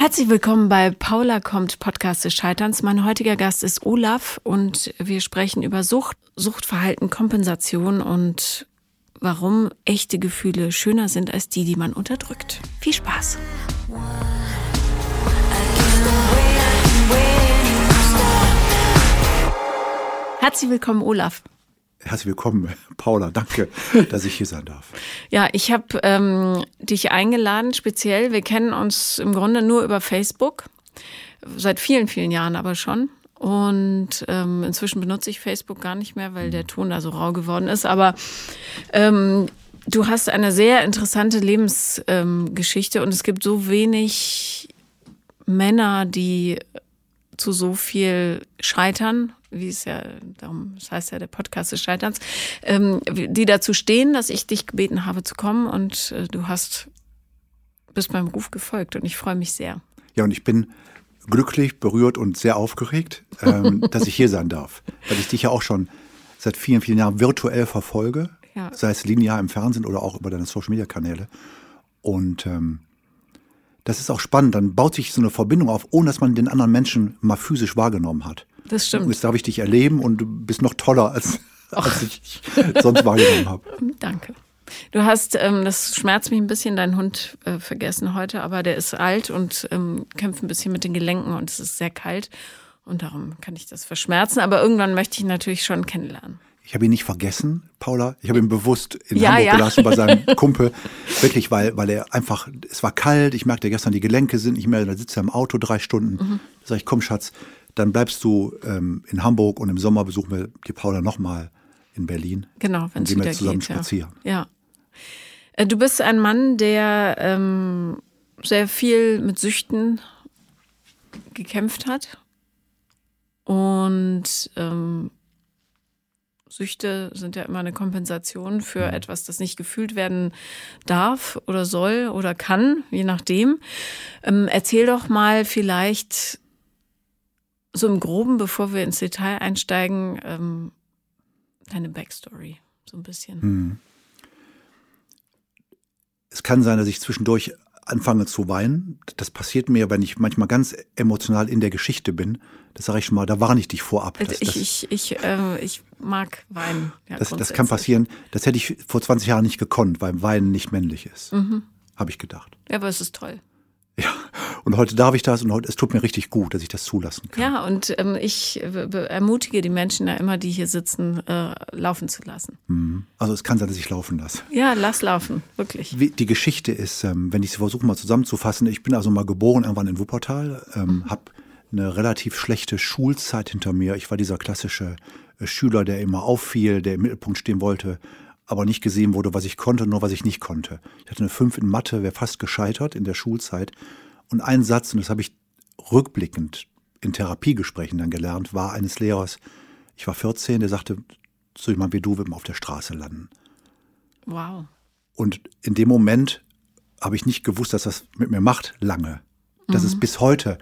Herzlich willkommen bei Paula kommt Podcast des Scheiterns. Mein heutiger Gast ist Olaf und wir sprechen über Sucht, Suchtverhalten, Kompensation und warum echte Gefühle schöner sind als die, die man unterdrückt. Viel Spaß! Herzlich willkommen, Olaf. Herzlich willkommen, Paula. Danke, dass ich hier sein darf. Ja, ich habe ähm, dich eingeladen, speziell. Wir kennen uns im Grunde nur über Facebook. Seit vielen, vielen Jahren aber schon. Und ähm, inzwischen benutze ich Facebook gar nicht mehr, weil der Ton da so rau geworden ist. Aber ähm, du hast eine sehr interessante Lebensgeschichte ähm, und es gibt so wenig Männer, die zu so viel scheitern, wie es ja, darum, das heißt ja der Podcast des Scheiterns, ähm, die dazu stehen, dass ich dich gebeten habe zu kommen und äh, du hast bist meinem Ruf gefolgt und ich freue mich sehr. Ja, und ich bin glücklich, berührt und sehr aufgeregt, ähm, dass ich hier sein darf, weil ich dich ja auch schon seit vielen, vielen Jahren virtuell verfolge, ja. sei es linear im Fernsehen oder auch über deine Social-Media-Kanäle. Und ähm, das ist auch spannend. Dann baut sich so eine Verbindung auf, ohne dass man den anderen Menschen mal physisch wahrgenommen hat. Das stimmt. Jetzt darf ich dich erleben und du bist noch toller, als, als ich sonst wahrgenommen habe. Danke. Du hast, ähm, das schmerzt mich ein bisschen, deinen Hund äh, vergessen heute, aber der ist alt und ähm, kämpft ein bisschen mit den Gelenken und es ist sehr kalt. Und darum kann ich das verschmerzen. Aber irgendwann möchte ich ihn natürlich schon kennenlernen. Ich habe ihn nicht vergessen, Paula. Ich habe ihn bewusst in ja, Hamburg ja. gelassen bei seinem Kumpel. Wirklich, weil, weil er einfach, es war kalt, ich merkte gestern, die Gelenke sind nicht mehr, da sitzt er im Auto drei Stunden. Mhm. Da sage ich, komm Schatz, dann bleibst du ähm, in Hamburg und im Sommer besuchen wir die Paula nochmal in Berlin. Genau, wenn es wieder zusammen geht, spazieren. Ja. ja. Äh, du bist ein Mann, der ähm, sehr viel mit Süchten gekämpft hat und ähm, Süchte sind ja immer eine Kompensation für mhm. etwas, das nicht gefühlt werden darf oder soll oder kann, je nachdem. Ähm, erzähl doch mal vielleicht so im Groben, bevor wir ins Detail einsteigen, ähm, deine Backstory so ein bisschen. Mhm. Es kann sein, dass ich zwischendurch anfange zu weinen. Das passiert mir, wenn ich manchmal ganz emotional in der Geschichte bin. Das sage ich schon mal, da warne ich dich vorab. Das, ich, das, ich, ich, äh, ich mag weinen. Ja, das, das kann passieren. Das hätte ich vor 20 Jahren nicht gekonnt, weil Weinen nicht männlich ist. Mhm. Habe ich gedacht. Ja, aber es ist toll. Ja, und heute darf ich das und heute, es tut mir richtig gut, dass ich das zulassen kann. Ja, und ähm, ich ermutige die Menschen ja immer, die hier sitzen, äh, laufen zu lassen. Mhm. Also es kann sein, dass ich laufen lasse. Ja, lass laufen, wirklich. Wie, die Geschichte ist, ähm, wenn ich sie versuche mal zusammenzufassen, ich bin also mal geboren irgendwann in Wuppertal, ähm, mhm. habe eine relativ schlechte Schulzeit hinter mir. Ich war dieser klassische äh, Schüler, der immer auffiel, der im Mittelpunkt stehen wollte, aber nicht gesehen wurde, was ich konnte, nur was ich nicht konnte. Ich hatte eine 5 in Mathe, wäre fast gescheitert in der Schulzeit. Und ein Satz, und das habe ich rückblickend in Therapiegesprächen dann gelernt, war eines Lehrers, ich war 14, der sagte, so jemand wie du wird man auf der Straße landen. Wow. Und in dem Moment habe ich nicht gewusst, dass das mit mir macht, lange. Das mhm. ist bis heute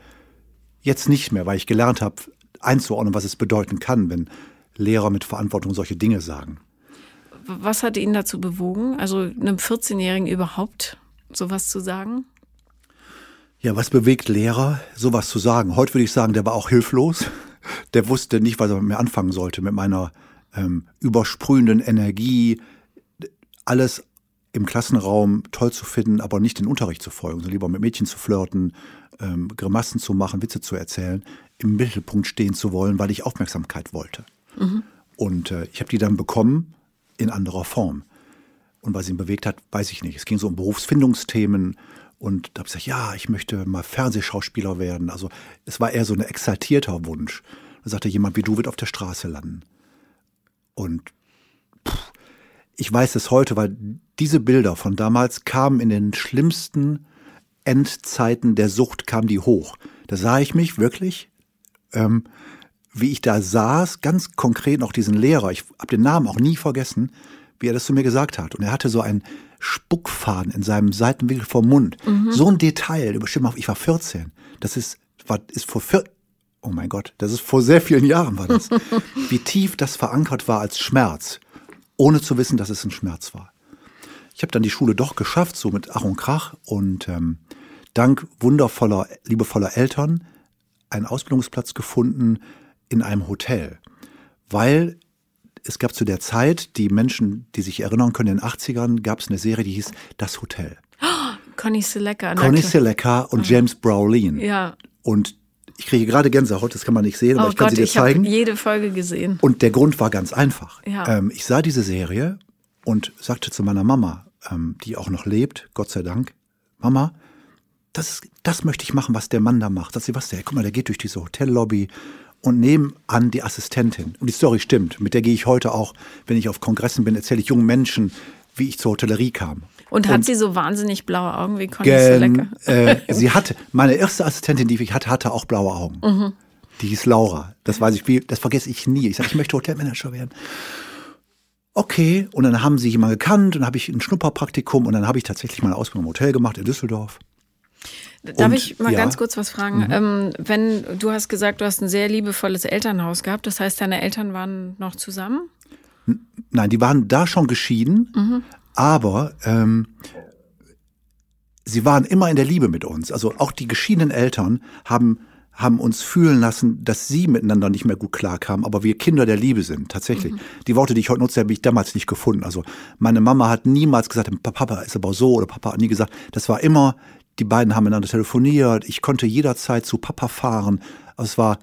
jetzt nicht mehr, weil ich gelernt habe, einzuordnen, was es bedeuten kann, wenn Lehrer mit Verantwortung solche Dinge sagen was hat ihn dazu bewogen, also einem 14-Jährigen überhaupt sowas zu sagen? Ja, was bewegt Lehrer, sowas zu sagen? Heute würde ich sagen, der war auch hilflos. Der wusste nicht, was er mit mir anfangen sollte, mit meiner ähm, übersprühenden Energie, alles im Klassenraum toll zu finden, aber nicht den Unterricht zu folgen, sondern lieber mit Mädchen zu flirten, ähm, Grimassen zu machen, Witze zu erzählen, im Mittelpunkt stehen zu wollen, weil ich Aufmerksamkeit wollte. Mhm. Und äh, ich habe die dann bekommen in anderer Form. Und was ihn bewegt hat, weiß ich nicht. Es ging so um Berufsfindungsthemen und da habe ich gesagt, ja, ich möchte mal Fernsehschauspieler werden. Also es war eher so ein exaltierter Wunsch. Da sagte jemand, wie du wird auf der Straße landen. Und pff, ich weiß es heute, weil diese Bilder von damals kamen in den schlimmsten Endzeiten der Sucht, kamen die hoch. Da sah ich mich wirklich ähm, wie ich da saß, ganz konkret noch diesen Lehrer, ich habe den Namen auch nie vergessen, wie er das zu mir gesagt hat. Und er hatte so einen Spuckfaden in seinem Seitenwinkel vom Mund. Mhm. So ein Detail, überstimmt auf, ich war 14. Das ist, war, ist vor vier, oh mein Gott, das ist vor sehr vielen Jahren war das. wie tief das verankert war als Schmerz, ohne zu wissen, dass es ein Schmerz war. Ich habe dann die Schule doch geschafft, so mit Ach und Krach und ähm, dank wundervoller, liebevoller Eltern einen Ausbildungsplatz gefunden in einem Hotel. Weil es gab zu der Zeit, die Menschen, die sich erinnern können, in den 80ern gab es eine Serie, die hieß Das Hotel. Conny Selecker. Conny Selecker und James Brolin. Ja. Und ich kriege gerade Gänsehaut, das kann man nicht sehen, aber Oh ich kann Gott, sie dir ich habe zeigen. jede Folge gesehen. Und der Grund war ganz einfach. Ja. Ähm, ich sah diese Serie und sagte zu meiner Mama, ähm, die auch noch lebt, Gott sei Dank, Mama, das, ist- das möchte ich machen, was der Mann da macht. Sagt sie, was der? Guck mal, der geht durch diese Hotellobby und nebenan die Assistentin. Und die Story stimmt. Mit der gehe ich heute auch, wenn ich auf Kongressen bin, erzähle ich jungen Menschen, wie ich zur Hotellerie kam. Und hat sie so wahnsinnig blaue Augen wie Conny Gen, Selecker? äh, sie hatte, meine erste Assistentin, die ich hatte, hatte auch blaue Augen. Mhm. Die hieß Laura. Das weiß ich, wie, das vergesse ich nie. Ich sage, ich möchte Hotelmanager werden. Okay, und dann haben sie jemanden gekannt und dann habe ich ein Schnupperpraktikum und dann habe ich tatsächlich meine Ausbildung im Hotel gemacht in Düsseldorf. Darf Und- ich mal ja. Mhm. ganz kurz was fragen? Ähm, wenn du hast gesagt, du hast ein sehr liebevolles Elternhaus gehabt, das heißt, deine Eltern waren noch zusammen? Nein, die waren da schon geschieden, aber ähm, sie waren immer in der Liebe mit uns. Also auch die geschiedenen Eltern haben, haben uns fühlen lassen, dass sie miteinander nicht mehr gut klarkamen, aber wir Kinder der Liebe sind, tatsächlich. Die Worte, die ich heute nutze, habe ich damals nicht gefunden. Also meine Mama hat niemals gesagt, Papa ist aber so oder Papa hat nie gesagt. Das war immer, die beiden haben miteinander telefoniert. Ich konnte jederzeit zu Papa fahren. Also es war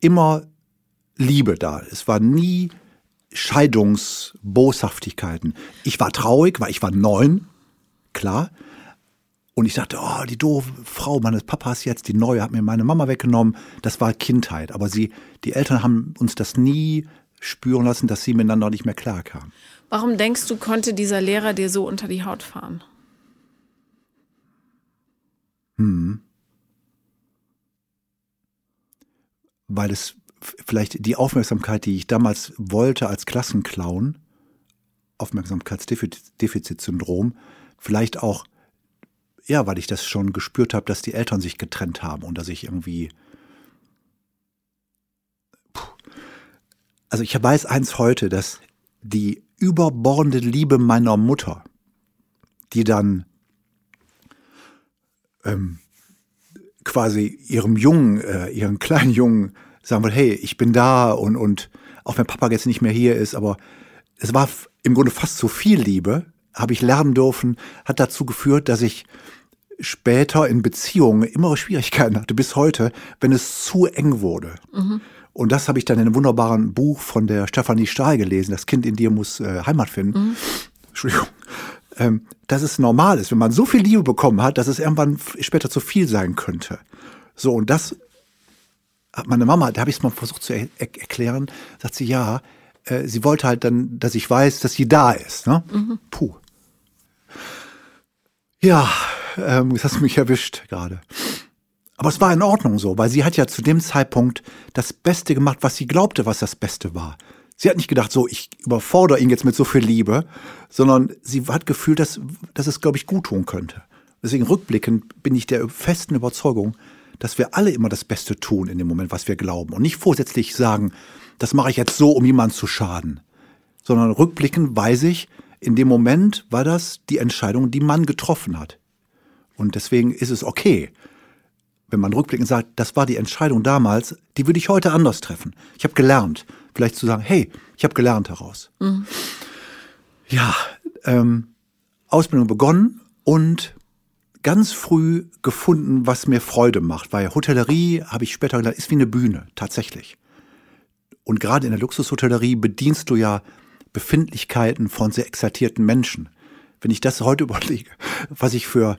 immer Liebe da. Es war nie Scheidungsboshaftigkeiten. Ich war traurig, weil ich war neun, klar. Und ich dachte, oh, die doofe Frau meines Papas jetzt, die neue, hat mir meine Mama weggenommen. Das war Kindheit. Aber sie, die Eltern haben uns das nie spüren lassen, dass sie miteinander nicht mehr klarkamen. Warum denkst du, konnte dieser Lehrer dir so unter die Haut fahren? Weil es vielleicht die Aufmerksamkeit, die ich damals wollte als Klassenclown, Aufmerksamkeitsdefizitsyndrom, vielleicht auch, ja, weil ich das schon gespürt habe, dass die Eltern sich getrennt haben und dass ich irgendwie. Puh. Also ich weiß eins heute, dass die überbordende Liebe meiner Mutter, die dann ähm, quasi ihrem Jungen, äh, ihren kleinen Jungen sagen will, hey, ich bin da und, und auch wenn Papa jetzt nicht mehr hier ist, aber es war im Grunde fast zu viel Liebe, habe ich lernen dürfen, hat dazu geführt, dass ich später in Beziehungen immer Schwierigkeiten hatte, bis heute, wenn es zu eng wurde. Und das habe ich dann in einem wunderbaren Buch von der Stefanie Stahl gelesen, Das Kind in dir muss äh, Heimat finden. Entschuldigung. Ähm, dass es normal ist, wenn man so viel Liebe bekommen hat, dass es irgendwann später zu viel sein könnte. So, und das hat meine Mama, da habe ich es mal versucht zu er er erklären, sagt sie, ja, äh, sie wollte halt dann, dass ich weiß, dass sie da ist. Ne? Puh. Ja, ähm, das hast du mich erwischt gerade. Aber es war in Ordnung so, weil sie hat ja zu dem Zeitpunkt das Beste gemacht, was sie glaubte, was das Beste war. Sie hat nicht gedacht, so, ich überfordere ihn jetzt mit so viel Liebe, sondern sie hat gefühlt, dass, dass es, glaube ich, gut tun könnte. Deswegen rückblickend bin ich der festen Überzeugung, dass wir alle immer das Beste tun in dem Moment, was wir glauben. Und nicht vorsätzlich sagen, das mache ich jetzt so, um jemandem zu schaden. Sondern rückblickend weiß ich, in dem Moment war das die Entscheidung, die man getroffen hat. Und deswegen ist es okay, wenn man rückblickend sagt, das war die Entscheidung damals, die würde ich heute anders treffen. Ich habe gelernt. Vielleicht zu sagen, hey, ich habe gelernt daraus. Ja, ähm, Ausbildung begonnen und ganz früh gefunden, was mir Freude macht. Weil Hotellerie, habe ich später gelernt, ist wie eine Bühne, tatsächlich. Und gerade in der Luxushotellerie bedienst du ja Befindlichkeiten von sehr exaltierten Menschen. Wenn ich das heute überlege, was ich für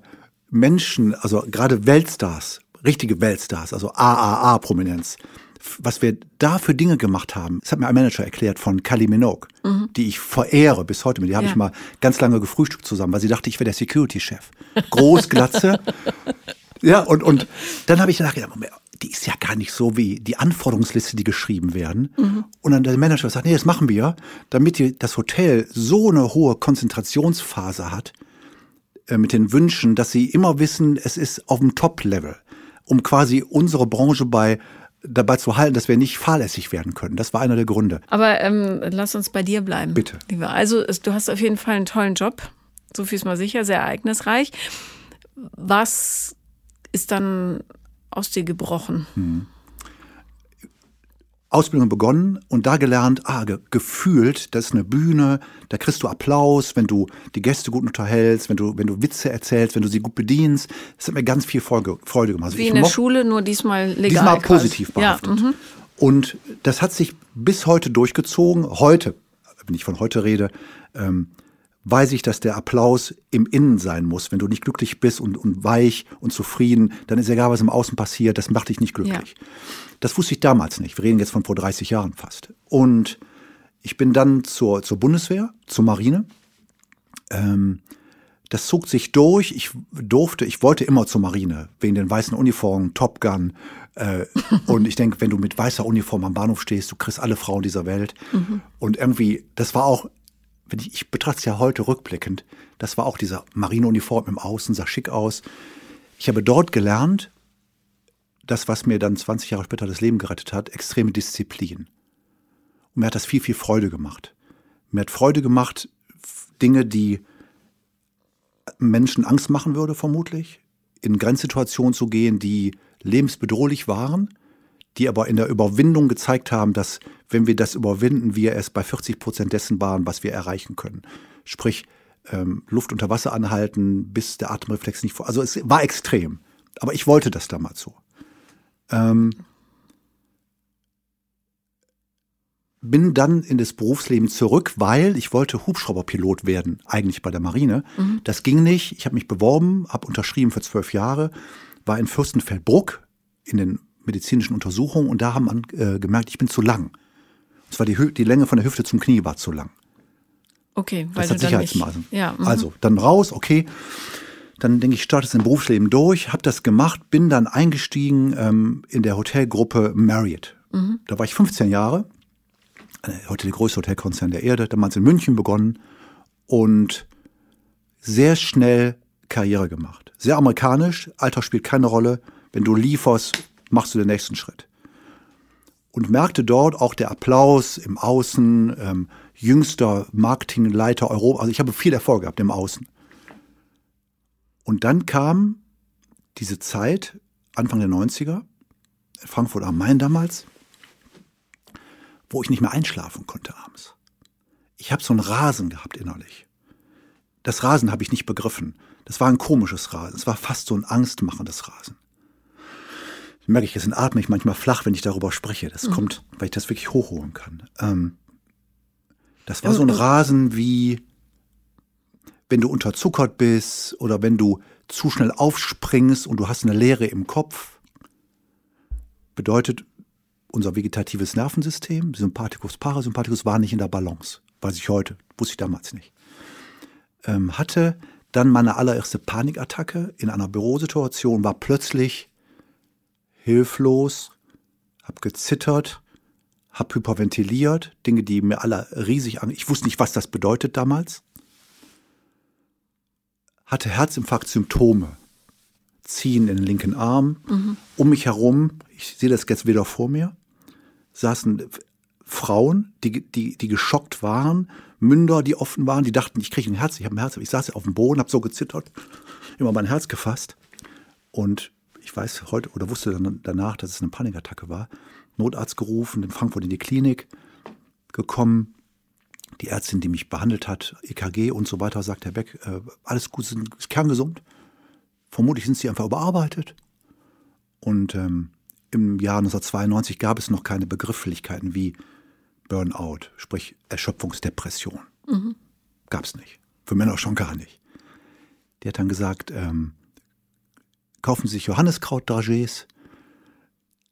Menschen, also gerade Weltstars, richtige Weltstars, also AAA-Prominenz, was wir da für Dinge gemacht haben, das hat mir ein Manager erklärt von Kylie Minogue, die ich verehre bis heute. Mit der habe Ja. ich mal ganz lange gefrühstückt zusammen, weil sie dachte, ich wäre der Security-Chef. Groß, Glatze. ja, und, und dann habe ich nachgedacht, Moment, die ist ja gar nicht so wie die Anforderungsliste, die geschrieben werden. Und dann der Manager sagt, nee, das machen wir, damit die, das Hotel so eine hohe Konzentrationsphase hat, äh, mit den Wünschen, dass sie immer wissen, es ist auf dem Top-Level, um quasi unsere Branche bei dabei zu halten, dass wir nicht fahrlässig werden können. Das war einer der Gründe. Aber ähm, lass uns bei dir bleiben. Bitte. Lieber. Also du hast auf jeden Fall einen tollen Job. So viel ist mal sicher, sehr ereignisreich. Was ist dann aus dir gebrochen? Hm. Ausbildung begonnen und da gelernt, ah, ge gefühlt, das ist eine Bühne, da kriegst du Applaus, wenn du die Gäste gut unterhältst, wenn du, wenn du Witze erzählst, wenn du sie gut bedienst. Das hat mir ganz viel Freude, Freude gemacht. Also Wie in der Schule, nur diesmal legal. Diesmal positiv behaftet. Ja, mhm. und das hat sich bis heute durchgezogen. Heute, wenn ich von heute rede, ähm, weiß ich, dass der Applaus im Innen sein muss. Wenn du nicht glücklich bist und, und weich und zufrieden, dann ist egal, was im Außen passiert, das macht dich nicht glücklich. Ja. Das wusste ich damals nicht. Wir reden jetzt von vor 30 Jahren fast. Und ich bin dann zur, zur Bundeswehr, zur Marine. Ähm, das zog sich durch. Ich durfte, ich wollte immer zur Marine, wegen den weißen Uniformen, Top Gun. Äh, und ich denke, wenn du mit weißer Uniform am Bahnhof stehst, du kriegst alle Frauen dieser Welt. Mhm. Und irgendwie, das war auch wenn ich, ich betrachte es ja heute rückblickend, das war auch dieser Marineuniform im Außen, sah schick aus. Ich habe dort gelernt, das, was mir dann 20 Jahre später das Leben gerettet hat, extreme Disziplin. Und mir hat das viel, viel Freude gemacht. Mir hat Freude gemacht, Dinge, die Menschen Angst machen würde, vermutlich, in Grenzsituationen zu gehen, die lebensbedrohlich waren die aber in der Überwindung gezeigt haben, dass wenn wir das überwinden, wir es bei 40 Prozent dessen waren, was wir erreichen können. Sprich, ähm, Luft unter Wasser anhalten, bis der Atemreflex nicht vor. Also es war extrem. Aber ich wollte das damals so. Ähm, bin dann in das Berufsleben zurück, weil ich wollte Hubschrauberpilot werden, eigentlich bei der Marine. Mhm. Das ging nicht. Ich habe mich beworben, habe unterschrieben für zwölf Jahre, war in Fürstenfeldbruck in den medizinischen Untersuchungen und da haben man äh, gemerkt, ich bin zu lang. Und zwar die, die Länge von der Hüfte zum Knie war zu lang. Okay, weil das hat Sicherheitsmaßen. Ja, mhm. also dann raus, okay. Dann denke ich, starte es im Berufsleben durch, habe das gemacht, bin dann eingestiegen ähm, in der Hotelgruppe Marriott. Mhm. Da war ich 15 Jahre, äh, heute der größte Hotelkonzern der Erde, damals in München begonnen und sehr schnell Karriere gemacht. Sehr amerikanisch, Alter spielt keine Rolle. Wenn du lieferst, machst du den nächsten Schritt. Und merkte dort auch der Applaus im Außen, ähm, jüngster Marketingleiter Europa. Also ich habe viel Erfolg gehabt im Außen. Und dann kam diese Zeit, Anfang der 90er, Frankfurt am Main damals, wo ich nicht mehr einschlafen konnte abends. Ich habe so ein Rasen gehabt innerlich. Das Rasen habe ich nicht begriffen. Das war ein komisches Rasen. Es war fast so ein angstmachendes Rasen merke ich, jetzt atme ich manchmal flach, wenn ich darüber spreche. Das mhm. kommt, weil ich das wirklich hochholen kann. Ähm, das war so ein Rasen wie, wenn du unterzuckert bist oder wenn du zu schnell aufspringst und du hast eine Leere im Kopf. Bedeutet, unser vegetatives Nervensystem, Sympathikus, Parasympathikus, war nicht in der Balance. Weiß ich heute, wusste ich damals nicht. Ähm, hatte dann meine allererste Panikattacke in einer Bürosituation, war plötzlich hilflos, habe gezittert, habe hyperventiliert, Dinge, die mir alle riesig an. Ich wusste nicht, was das bedeutet damals. Hatte Herzinfarktsymptome, ziehen in den linken Arm. Mhm. Um mich herum, ich sehe das jetzt wieder vor mir, saßen Frauen, die, die, die geschockt waren, Münder, die offen waren, die dachten, ich kriege ein Herz, ich habe ein Herz. Ich saß auf dem Boden, habe so gezittert, immer mein Herz gefasst und ich weiß heute oder wusste dann danach, dass es eine Panikattacke war, Notarzt gerufen, in Frankfurt in die Klinik gekommen. Die Ärztin, die mich behandelt hat, EKG und so weiter, sagt Herr Beck, äh, alles gut, sind kerngesund. Vermutlich sind sie einfach überarbeitet. Und ähm, im Jahr 1992 gab es noch keine Begrifflichkeiten wie Burnout, sprich Erschöpfungsdepression. Mhm. Gab es nicht. Für Männer schon gar nicht. Die hat dann gesagt, ähm, kaufen Sie sich Johanniskraut-Dragés.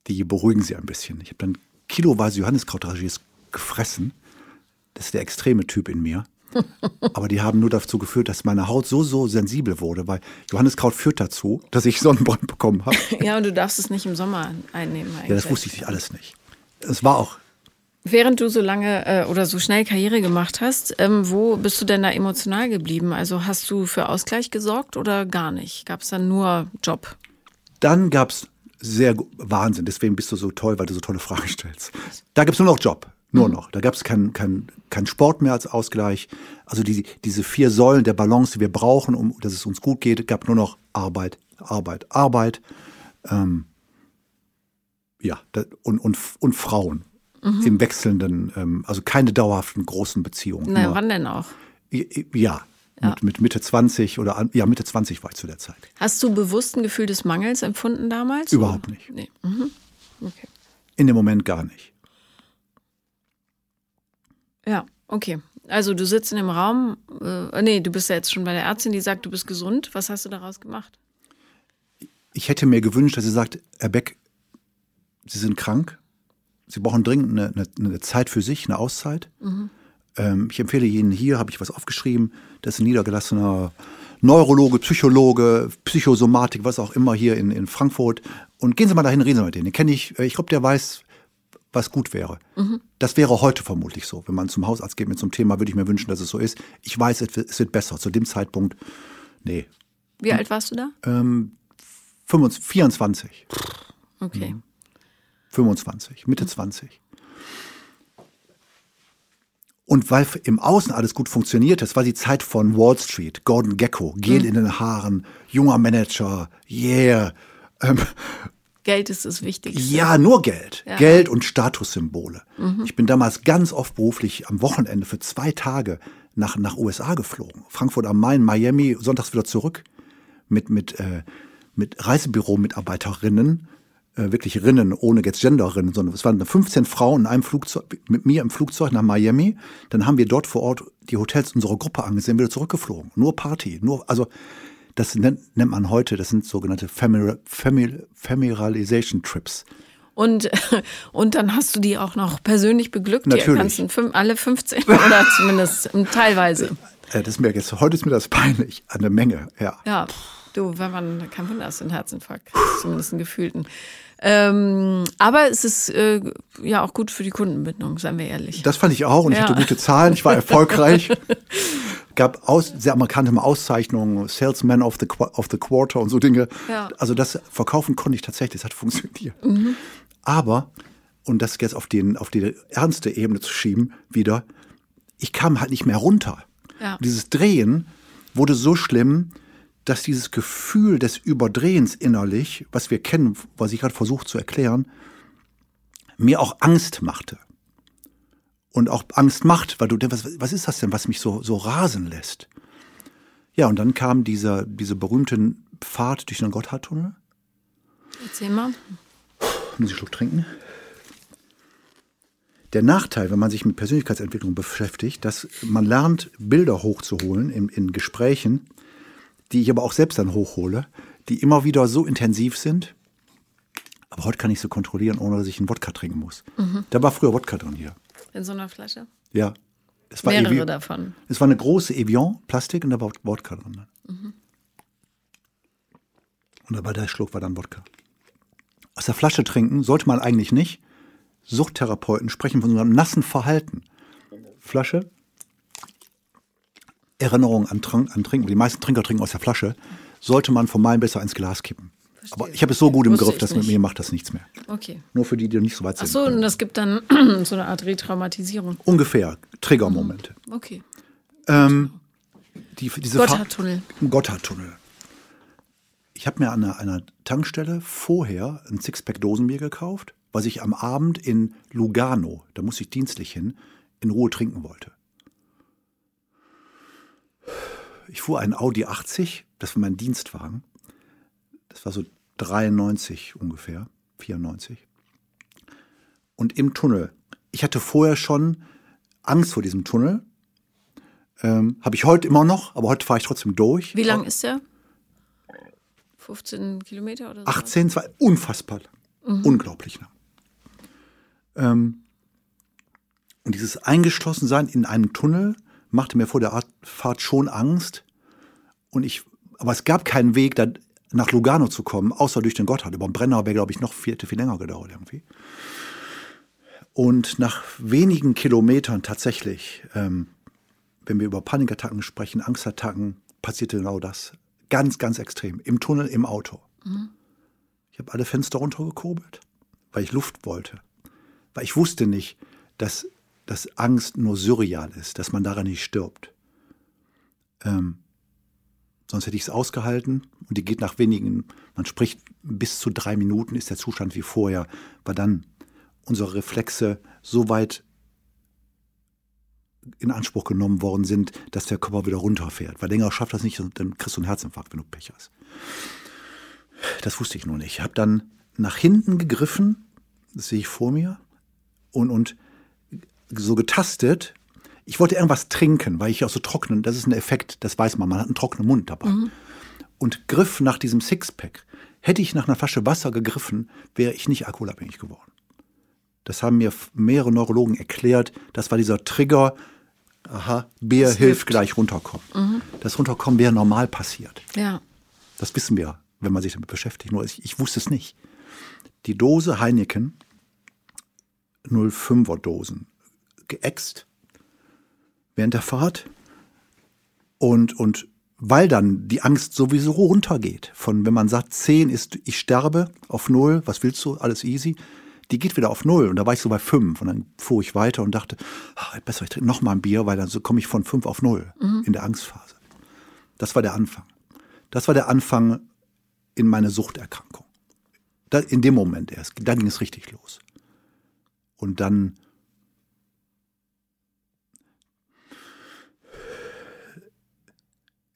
Die beruhigen Sie ein bisschen. Ich habe dann kiloweise Johanniskraut-Dragés gefressen. Das ist der extreme Typ in mir. Aber die haben nur dazu geführt, dass meine Haut so, so sensibel wurde, weil Johanniskraut führt dazu, dass ich Sonnenbrand bekommen habe. Ja, und du darfst es nicht im Sommer einnehmen. Eigentlich. Ja, das wusste ich alles nicht. Es war auch Während du so lange äh, oder so schnell Karriere gemacht hast, ähm, wo bist du denn da emotional geblieben? Also hast du für Ausgleich gesorgt oder gar nicht? Gab es dann nur Job? Dann gab es sehr Wahnsinn, deswegen bist du so toll, weil du so tolle Fragen stellst. Da gibt es nur noch Job. Nur noch. Da gab es keinen kein, kein Sport mehr als Ausgleich. Also die, diese vier Säulen der Balance, die wir brauchen, um dass es uns gut geht, gab nur noch Arbeit, Arbeit, Arbeit. Ähm, ja, und, und, und Frauen Mhm. im wechselnden, ähm, also keine dauerhaften großen Beziehungen. Na, Nur- wann denn auch? ja, Ja. Mit, mit Mitte 20 oder ja, Mitte 20 war ich zu der Zeit. Hast du bewusst ein Gefühl des Mangels empfunden damals? Überhaupt nicht. Nee. Mhm. Okay. In dem Moment gar nicht. Ja, okay. Also du sitzt in dem Raum, äh, nee, du bist ja jetzt schon bei der Ärztin, die sagt, du bist gesund. Was hast du daraus gemacht? Ich hätte mir gewünscht, dass sie sagt, Herr Beck, Sie sind krank. Sie brauchen dringend eine, eine, eine Zeit für sich, eine Auszeit. Ähm, ich empfehle Ihnen hier, habe ich was aufgeschrieben, das ist ein niedergelassener Neurologe, Psychologe, Psychosomatik, was auch immer hier in, in Frankfurt. Und gehen Sie mal dahin, reden Sie mal mit denen. Den kenne ich. Äh, Ich glaube, der weiß, was gut wäre. Das wäre heute vermutlich so. Wenn man zum Hausarzt geht mit so einem Thema, würde ich mir wünschen, dass es so ist. Ich weiß, es wird, es wird besser. Zu dem Zeitpunkt, nee. Wie alt warst du da? Ähm, 25, 24. Okay. Mhm. 25, Mitte 20. Und weil im Außen alles gut funktioniert, das war die Zeit von Wall Street, Gordon Gecko, Gel in den Haaren, junger Manager, yeah. Ähm, Geld ist das Wichtigste. ja, nur Geld. Ja. Geld und Statussymbole. Ich bin damals ganz oft beruflich am Wochenende für zwei Tage nach, nach USA geflogen. Frankfurt am Main, Miami, sonntags wieder zurück. Mit, mit, äh, mit Reisebüro-Mitarbeiterinnen, äh, wirklich Rinnen, ohne jetzt Genderinnen, sondern es waren 15 Frauen in einem Flugzeug, mit mir im Flugzeug nach Miami. Dann haben wir dort vor Ort die Hotels unserer Gruppe angesehen, wieder zurückgeflogen. Nur Party, nur, also das nennt, nennt man heute, das sind sogenannte Familiarization Trips. Und, und dann hast du die auch noch persönlich beglückt, die Natürlich. ganzen fünf, alle 15 oder zumindest ähm, teilweise. Äh, das ist mir jetzt, heute ist mir das peinlich, eine Menge, ja. Ja, du, wenn man, kein Wunder, du einen Herzinfarkt, zumindest einen gefühlten. Ähm, aber es ist äh, ja auch gut für die Kundenbindung, seien wir ehrlich. Das fand ich auch und ich Ja. hatte gute Zahlen, ich war erfolgreich. Gab aus, sehr amerikanische Auszeichnungen, Salesman of the, of the Quarter und so Dinge. Ja. Also das verkaufen konnte ich tatsächlich, das hat funktioniert. Aber, und das jetzt auf, den, auf die ernste Ebene zu schieben, wieder, ich kam halt nicht mehr runter. Ja. Dieses Drehen wurde so schlimm, dass dieses Gefühl des Überdrehens innerlich, was wir kennen, was ich gerade versucht zu erklären, mir auch Angst machte. Und auch Angst macht, weil du denkst, was, was ist das denn, was mich so, so rasen lässt? Ja, und dann kam dieser, diese berühmte Fahrt durch den Gotthardtunnel. Erzähl mal. Muss ich einen Schluck trinken? Der Nachteil, wenn man sich mit Persönlichkeitsentwicklung beschäftigt, dass man lernt, Bilder hochzuholen in, in Gesprächen, die ich aber auch selbst dann hochhole, die immer wieder so intensiv sind. Aber heute kann ich sie kontrollieren, ohne dass ich einen Wodka trinken muss. Da war früher Wodka drin hier. In so einer Flasche? Ja. Es war, Mehrere Evi- davon. es war eine große Evian, Plastik, und da war Wodka drin. Und dabei der Schluck war dann Wodka. Aus der Flasche trinken sollte man eigentlich nicht. Suchttherapeuten sprechen von so einem nassen Verhalten. Flasche, Erinnerung an, Trank, an Trinken, die meisten Trinker trinken aus der Flasche, sollte man von meinem besser ins Glas kippen. Aber ich habe es so gut im Griff, dass mit mir macht das nichts mehr. Okay. Nur für die, die nicht so weit Ach sind. so, und das gibt dann so eine Art Retraumatisierung. Ungefähr, Triggermomente. Okay. Ähm, die, diese Gotthardtunnel. Gotthardtunnel. Ich habe mir an einer, einer Tankstelle vorher ein Sixpack Dosenbier gekauft, was ich am Abend in Lugano, da muss ich dienstlich hin, in Ruhe trinken wollte. Ich fuhr einen Audi 80, das war mein Dienstwagen. Das war so 93 ungefähr, 94. Und im Tunnel. Ich hatte vorher schon Angst vor diesem Tunnel. Ähm, Habe ich heute immer noch, aber heute fahre ich trotzdem durch. Wie lang ist der? 15 Kilometer oder so? 18, zwei, unfassbar lang. Unglaublich lang. Ähm, und dieses Eingeschlossensein in einem Tunnel machte mir vor der Fahrt schon Angst. Und ich, aber es gab keinen Weg, da nach Lugano zu kommen, außer durch den Gotthard. Über den Brenner wäre, glaube ich, noch viel, viel länger gedauert irgendwie. Und nach wenigen Kilometern tatsächlich, ähm, wenn wir über Panikattacken sprechen, Angstattacken, passierte genau das. Ganz, ganz extrem. Im Tunnel, im Auto. Ich habe alle Fenster runtergekurbelt, weil ich Luft wollte. Weil ich wusste nicht, dass dass Angst nur surreal ist, dass man daran nicht stirbt. Ähm, sonst hätte ich es ausgehalten und die geht nach wenigen, man spricht bis zu drei Minuten ist der Zustand wie vorher, weil dann unsere Reflexe so weit in Anspruch genommen worden sind, dass der Körper wieder runterfährt. Weil länger schafft das nicht und dann kriegst du einen Herzinfarkt, wenn du Pech hast. Das wusste ich nur nicht. Ich habe dann nach hinten gegriffen, das sehe ich vor mir, und, und so getastet. Ich wollte irgendwas trinken, weil ich auch so trocknen, das ist ein Effekt, das weiß man, man hat einen trockenen Mund dabei. Mhm. Und griff nach diesem Sixpack. Hätte ich nach einer Flasche Wasser gegriffen, wäre ich nicht alkoholabhängig geworden. Das haben mir mehrere Neurologen erklärt. Das war dieser Trigger. Aha, Bier hilft, hilft gleich runterkommen. Mhm. Das Runterkommen wäre normal passiert. Ja. Das wissen wir, wenn man sich damit beschäftigt. Nur ich, ich wusste es nicht. Die Dose Heineken, 05er Dosen, geäxt während der Fahrt. Und, und weil dann die Angst sowieso runtergeht, von wenn man sagt, 10 ist, ich sterbe auf 0, was willst du, alles easy, die geht wieder auf 0 und da war ich so bei 5 und dann fuhr ich weiter und dachte, ach, besser ich trinke noch mal ein Bier, weil dann so komme ich von 5 auf 0 mhm. in der Angstphase. Das war der Anfang. Das war der Anfang in meine Suchterkrankung. Da, in dem Moment erst, da ging es richtig los. Und dann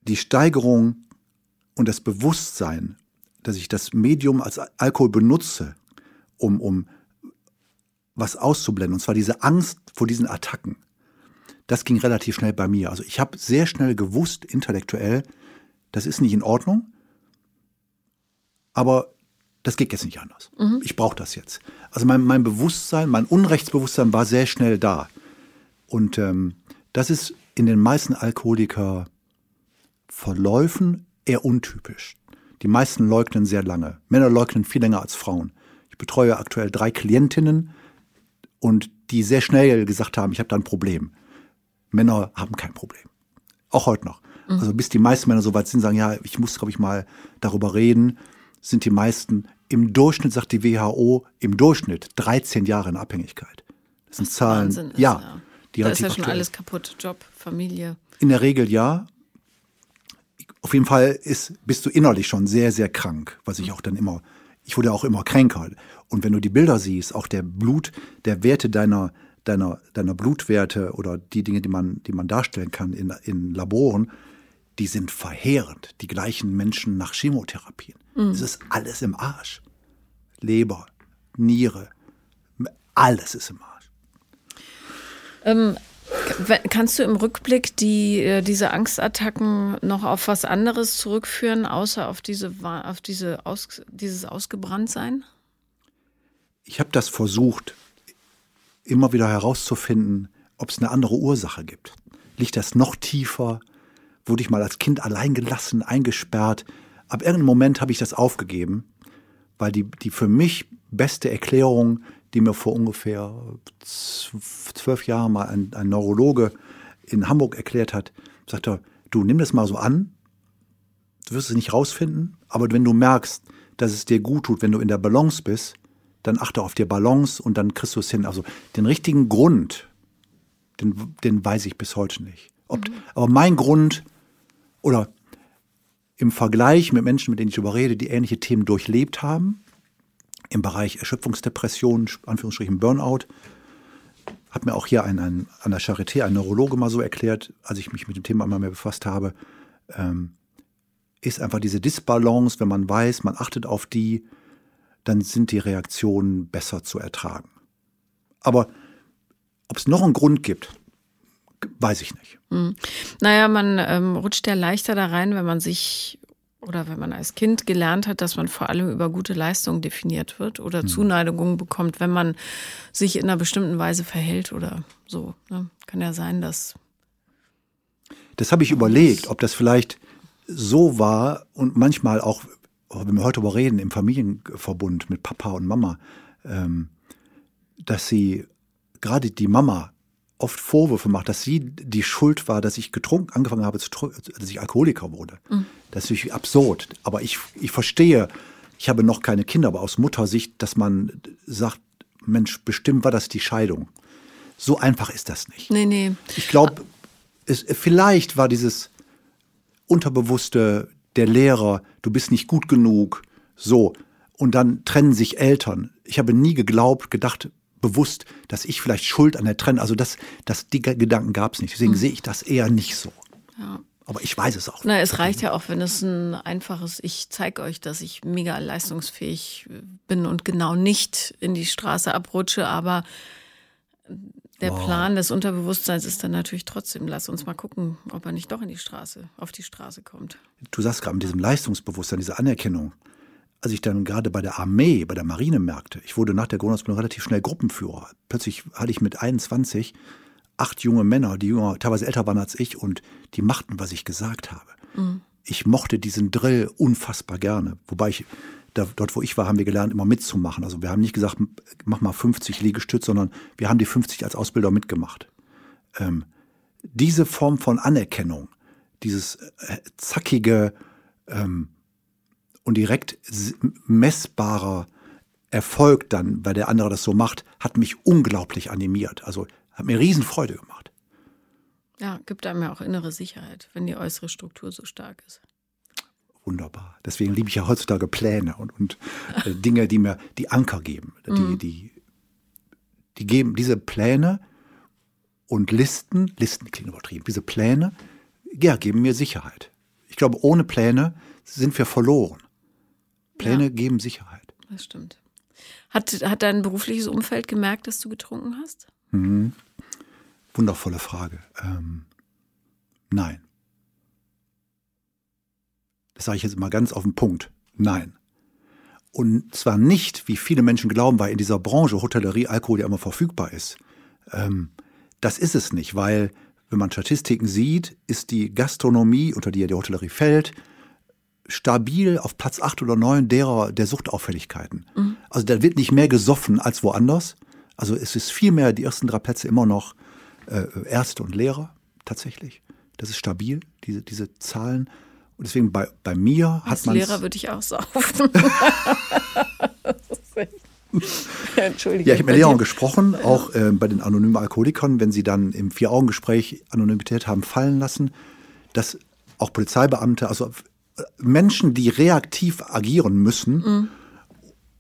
die Steigerung und das Bewusstsein, dass ich das Medium als Alkohol benutze, um, um was auszublenden, und zwar diese Angst vor diesen Attacken, das ging relativ schnell bei mir. Also ich habe sehr schnell gewusst, intellektuell, das ist nicht in Ordnung, aber das geht jetzt nicht anders. Mhm. Ich brauche das jetzt. Also mein, mein Bewusstsein, mein Unrechtsbewusstsein war sehr schnell da. Und ähm, das ist in den meisten Alkoholiker Verläufen eher untypisch. Die meisten leugnen sehr lange. Männer leugnen viel länger als Frauen. Ich betreue aktuell drei Klientinnen und die sehr schnell gesagt haben, ich habe da ein Problem. Männer haben kein Problem. Auch heute noch. Mhm. Also bis die meisten Männer so weit sind, sagen, ja, ich muss, glaube ich, mal darüber reden, sind die meisten im Durchschnitt, sagt die WHO, im Durchschnitt 13 Jahre in Abhängigkeit. Das sind Zahlen. Ist, ja, ja. Die da ist ja schon alles kaputt. Job, Familie. In der Regel ja. Auf jeden Fall ist, bist du innerlich schon sehr, sehr krank, was ich auch dann immer, ich wurde auch immer kränker. Und wenn du die Bilder siehst, auch der Blut, der Werte deiner, deiner, deiner Blutwerte oder die Dinge, die man, die man darstellen kann in, in Laboren, die sind verheerend. Die gleichen Menschen nach Chemotherapien. Mhm. Es ist alles im Arsch. Leber, Niere, alles ist im Arsch. Ähm, Kannst du im Rückblick die, äh, diese Angstattacken noch auf was anderes zurückführen, außer auf, diese, auf diese Aus, dieses Ausgebranntsein? Ich habe das versucht, immer wieder herauszufinden, ob es eine andere Ursache gibt. Liegt das noch tiefer? Wurde ich mal als Kind allein gelassen, eingesperrt? Ab irgendeinem Moment habe ich das aufgegeben, weil die, die für mich beste Erklärung die mir vor ungefähr zwölf Jahren mal ein, ein Neurologe in Hamburg erklärt hat, sagt er, du nimm das mal so an, du wirst es nicht rausfinden, aber wenn du merkst, dass es dir gut tut, wenn du in der Balance bist, dann achte auf die Balance und dann kriegst du es hin. Also den richtigen Grund, den, den weiß ich bis heute nicht. Ob, mhm. Aber mein Grund oder im Vergleich mit Menschen, mit denen ich überrede, die ähnliche Themen durchlebt haben, im Bereich Erschöpfungsdepression, Anführungsstrichen Burnout. Hat mir auch hier ein, ein, an der Charité ein Neurologe mal so erklärt, als ich mich mit dem Thema immer mehr befasst habe, ähm, ist einfach diese Disbalance, wenn man weiß, man achtet auf die, dann sind die Reaktionen besser zu ertragen. Aber ob es noch einen Grund gibt, weiß ich nicht. Hm. Naja, man ähm, rutscht ja leichter da rein, wenn man sich oder wenn man als Kind gelernt hat, dass man vor allem über gute Leistungen definiert wird oder hm. Zuneigung bekommt, wenn man sich in einer bestimmten Weise verhält oder so. Ne? Kann ja sein, dass. Das habe ich überlegt, ob das vielleicht so war und manchmal auch, wenn wir heute darüber reden, im Familienverbund mit Papa und Mama, ähm, dass sie gerade die Mama oft Vorwürfe macht, dass sie die Schuld war, dass ich getrunken, angefangen habe, dass ich Alkoholiker wurde. Mhm. Das ist natürlich absurd. Aber ich, ich verstehe, ich habe noch keine Kinder, aber aus Muttersicht, dass man sagt, Mensch, bestimmt war das die Scheidung. so einfach ist das nicht. Nee, nee. Ich glaube, vielleicht war dieses unterbewusste der Lehrer, du bist nicht gut genug, so. Und dann trennen sich Eltern. Ich habe nie geglaubt, gedacht, bewusst, dass ich vielleicht schuld an der Trennung, also das, das, die Gedanken gab es nicht. Deswegen mhm. sehe ich das eher nicht so. Ja. Aber ich weiß es auch. Na, es reicht ja auch, wenn es ein einfaches, ich zeige euch, dass ich mega leistungsfähig bin und genau nicht in die Straße abrutsche, aber der wow. Plan des Unterbewusstseins ist dann natürlich trotzdem, lass uns mal gucken, ob er nicht doch in die Straße, auf die Straße kommt. Du sagst gerade mit diesem Leistungsbewusstsein, diese Anerkennung. Als ich dann gerade bei der Armee, bei der Marine merkte, ich wurde nach der Grundausbildung relativ schnell Gruppenführer. Plötzlich hatte ich mit 21 acht junge Männer, die jünger, teilweise älter waren als ich und die machten, was ich gesagt habe. Mhm. Ich mochte diesen Drill unfassbar gerne. Wobei ich, da, dort wo ich war, haben wir gelernt, immer mitzumachen. Also wir haben nicht gesagt, mach mal 50 Liegestütze, sondern wir haben die 50 als Ausbilder mitgemacht. Ähm, diese Form von Anerkennung, dieses äh, zackige ähm, und direkt messbarer Erfolg dann, weil der andere das so macht, hat mich unglaublich animiert. Also hat mir Riesenfreude gemacht. Ja, gibt einem ja auch innere Sicherheit, wenn die äußere Struktur so stark ist. Wunderbar. Deswegen liebe ich ja heutzutage Pläne und, und äh, Dinge, die mir die Anker geben. Die, mhm. die, die geben diese Pläne und Listen, Listen klingen übertrieben, diese Pläne, ja, geben mir Sicherheit. Ich glaube, ohne Pläne sind wir verloren. Pläne ja. geben Sicherheit. Das stimmt. Hat, hat dein berufliches Umfeld gemerkt, dass du getrunken hast? Mhm. Wundervolle Frage. Ähm, nein. Das sage ich jetzt immer ganz auf den Punkt. Nein. Und zwar nicht, wie viele Menschen glauben, weil in dieser Branche Hotellerie Alkohol ja immer verfügbar ist. Ähm, das ist es nicht, weil wenn man Statistiken sieht, ist die Gastronomie, unter die ja die Hotellerie fällt, stabil auf Platz 8 oder 9 derer der Suchtauffälligkeiten. Mhm. Also da wird nicht mehr gesoffen als woanders. Also es ist vielmehr die ersten drei Plätze immer noch äh, Ärzte und Lehrer tatsächlich. Das ist stabil, diese, diese Zahlen. Und deswegen bei, bei mir hat Als man. Lehrer würde ich auch saufen. Entschuldigung. Ja, ich habe mit Lehrern gesprochen, auch äh, bei den anonymen Alkoholikern, wenn sie dann im Vier-Augen-Gespräch Anonymität haben fallen lassen, dass auch Polizeibeamte, also Menschen, die reaktiv agieren müssen, mhm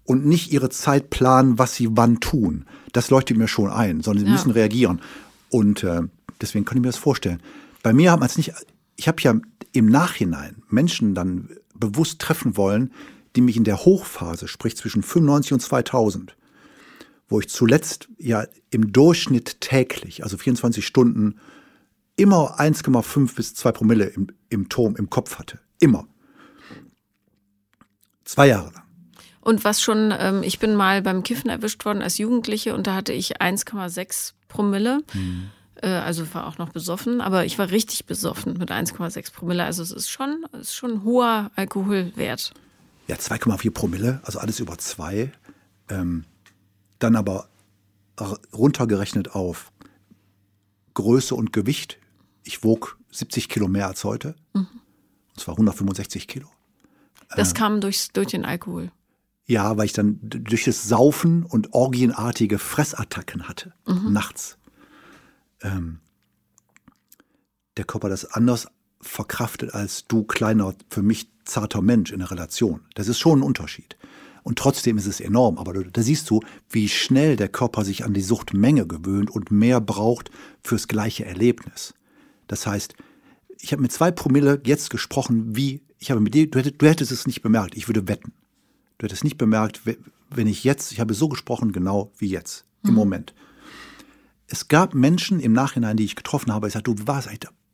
und nicht ihre Zeit planen, was sie wann tun. Das leuchtet mir schon ein, sondern sie ja. müssen reagieren. Und äh, deswegen kann ich mir das vorstellen. Bei mir haben wir es nicht, ich habe ja im Nachhinein Menschen dann bewusst treffen wollen, die mich in der Hochphase, sprich zwischen 95 und 2000, wo ich zuletzt ja im Durchschnitt täglich, also 24 Stunden, immer 1,5 bis 2 Promille im, im Turm, im Kopf hatte. Immer. Zwei Jahre lang. Und was schon, ähm, ich bin mal beim Kiffen erwischt worden als Jugendliche und da hatte ich 1,6 Promille. Mhm. Äh, also war auch noch besoffen, aber ich war richtig besoffen mit 1,6 Promille. Also es ist schon, es ist schon ein hoher Alkoholwert. Ja, 2,4 Promille, also alles über zwei. Ähm, dann aber runtergerechnet auf Größe und Gewicht. Ich wog 70 Kilo mehr als heute. Mhm. Und zwar 165 Kilo. Das äh, kam durch, durch den Alkohol. Ja, weil ich dann durch das Saufen und orgienartige Fressattacken hatte, mhm. nachts. Ähm, der Körper das anders verkraftet als du kleiner, für mich zarter Mensch in der Relation. Das ist schon ein Unterschied. Und trotzdem ist es enorm. Aber da siehst du, wie schnell der Körper sich an die Suchtmenge gewöhnt und mehr braucht fürs gleiche Erlebnis. Das heißt, ich habe mit zwei Promille jetzt gesprochen, wie ich habe mit dir, du hättest, du hättest es nicht bemerkt. Ich würde wetten. Du hättest nicht bemerkt, wenn ich jetzt, ich habe so gesprochen, genau wie jetzt, im mhm. Moment. Es gab Menschen im Nachhinein, die ich getroffen habe, ich sagte, du warst,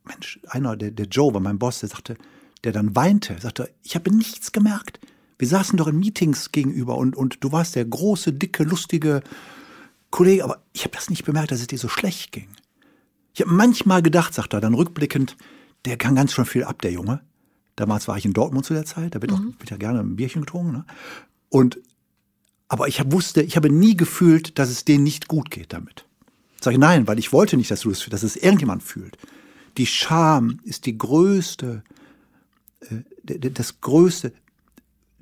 Mensch, einer, der, der Joe war mein Boss, der sagte, der dann weinte, sagte, ich habe nichts gemerkt. Wir saßen doch in Meetings gegenüber und, und du warst der große, dicke, lustige Kollege, aber ich habe das nicht bemerkt, dass es dir so schlecht ging. Ich habe manchmal gedacht, sagt er dann rückblickend, der kann ganz schön viel ab, der Junge. Damals war ich in Dortmund zu der Zeit, da wird, mhm. auch, wird ja gerne ein Bierchen getrunken. Ne? Und aber ich hab, wusste, ich habe nie gefühlt, dass es denen nicht gut geht damit. Sag ich nein, weil ich wollte nicht, dass du es, dass es irgendjemand fühlt. Die Scham ist die größte, äh, das größte,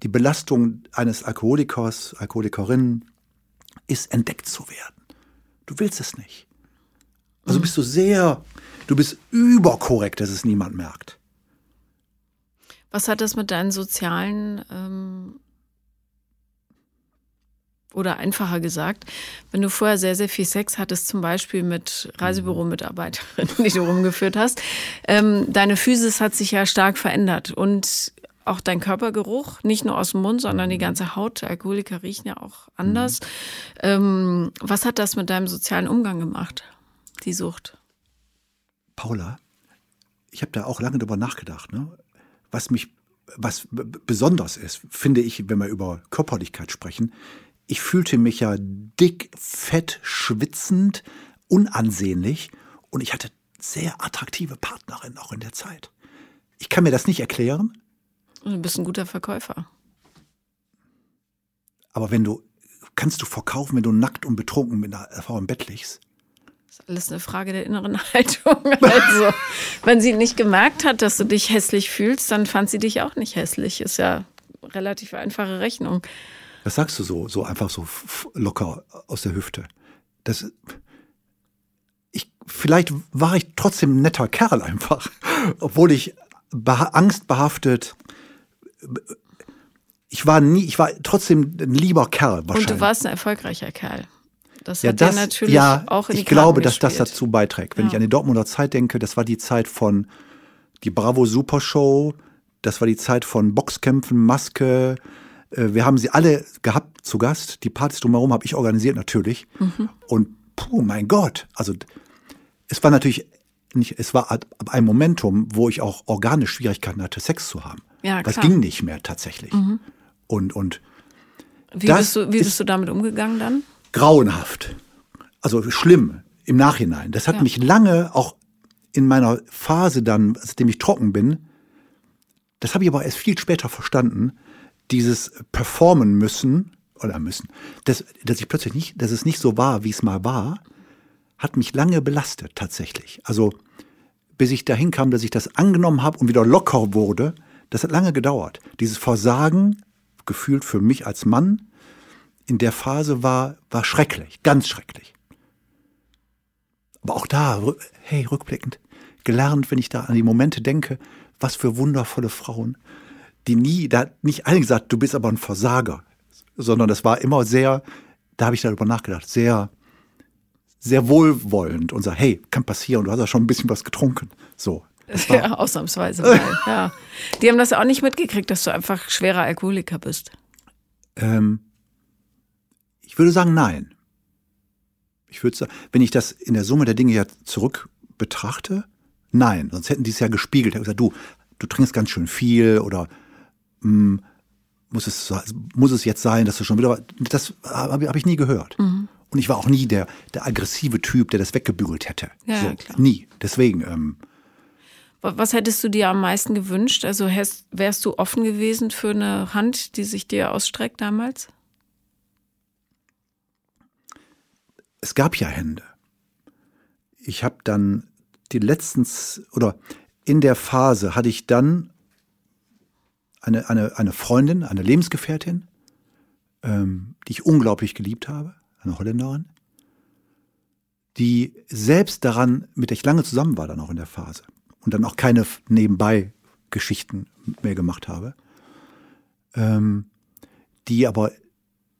die Belastung eines Alkoholikers, Alkoholikerin ist entdeckt zu werden. Du willst es nicht. Also bist du sehr, du bist überkorrekt, dass es niemand merkt. Was hat das mit deinen sozialen ähm, oder einfacher gesagt, wenn du vorher sehr, sehr viel Sex hattest, zum Beispiel mit Reisebüro-Mitarbeiterinnen, die du rumgeführt hast, ähm, deine Physis hat sich ja stark verändert und auch dein Körpergeruch, nicht nur aus dem Mund, sondern die ganze Haut. Alkoholiker riechen ja auch anders. Mhm. Ähm, was hat das mit deinem sozialen Umgang gemacht, die Sucht? Paula, ich habe da auch lange drüber nachgedacht. Ne? Was mich, was besonders ist, finde ich, wenn wir über Körperlichkeit sprechen, ich fühlte mich ja dick, fett, schwitzend, unansehnlich und ich hatte sehr attraktive Partnerinnen auch in der Zeit. Ich kann mir das nicht erklären. Du bist ein guter Verkäufer. Aber wenn du, kannst du verkaufen, wenn du nackt und betrunken mit einer Frau im Bett liegst? Das ist alles eine Frage der inneren Haltung. Also, wenn sie nicht gemerkt hat, dass du dich hässlich fühlst, dann fand sie dich auch nicht hässlich. Ist ja relativ einfache Rechnung. Das sagst du so, so einfach so locker aus der Hüfte. Das, ich, vielleicht war ich trotzdem ein netter Kerl einfach, obwohl ich beha angstbehaftet, ich war nie, ich war trotzdem ein lieber Kerl wahrscheinlich. Und du warst ein erfolgreicher Kerl. Das ja, hat das, natürlich ja, auch in die Ich glaube, dass das dazu beiträgt. Wenn ja. ich an die Dortmunder Zeit denke, das war die Zeit von die Bravo Super Show, das war die Zeit von Boxkämpfen, Maske, äh, wir haben sie alle gehabt zu Gast. Die Partys drumherum habe ich organisiert natürlich. Mhm. Und puh, mein Gott. Also es war natürlich nicht, es war ab einem Momentum, wo ich auch organisch Schwierigkeiten hatte, Sex zu haben. Ja, klar. Das ging nicht mehr tatsächlich. Mhm. Und, und wie, bist du, wie bist du damit umgegangen dann? Grauenhaft. Also schlimm im Nachhinein. Das hat ja. mich lange auch in meiner Phase dann, seitdem ich trocken bin, das habe ich aber erst viel später verstanden, dieses performen müssen oder müssen, dass, dass ich plötzlich nicht, dass es nicht so war, wie es mal war, hat mich lange belastet tatsächlich. Also bis ich dahin kam, dass ich das angenommen habe und wieder locker wurde, das hat lange gedauert. Dieses Versagen, gefühlt für mich als Mann, in der Phase war, war schrecklich, ganz schrecklich. Aber auch da, hey, rückblickend, gelernt, wenn ich da an die Momente denke, was für wundervolle Frauen, die nie, da hat nicht alle gesagt, du bist aber ein Versager, sondern das war immer sehr, da habe ich darüber nachgedacht, sehr, sehr wohlwollend und sagt, hey, kann passieren, du hast ja schon ein bisschen was getrunken. So. Ja, ausnahmsweise. Mal, ja. Die haben das auch nicht mitgekriegt, dass du einfach schwerer Alkoholiker bist. Ähm, ich würde sagen, nein. Ich würde sagen, wenn ich das in der Summe der Dinge ja zurück betrachte, nein. Sonst hätten die es ja gespiegelt. Ich gesagt, du, du trinkst ganz schön viel oder hm, muss es, muss es jetzt sein, dass du schon wieder, das habe hab ich nie gehört. Mhm. Und ich war auch nie der, der aggressive Typ, der das weggebügelt hätte. Ja, so, klar. Nie. Deswegen. Ähm, was hättest du dir am meisten gewünscht? Also wärst du offen gewesen für eine Hand, die sich dir ausstreckt damals? Es gab ja Hände. Ich habe dann die letztens oder in der Phase hatte ich dann eine, eine, eine Freundin, eine Lebensgefährtin, ähm, die ich unglaublich geliebt habe, eine Holländerin, die selbst daran, mit der ich lange zusammen war, dann auch in der Phase und dann auch keine nebenbei Geschichten mehr gemacht habe, ähm, die aber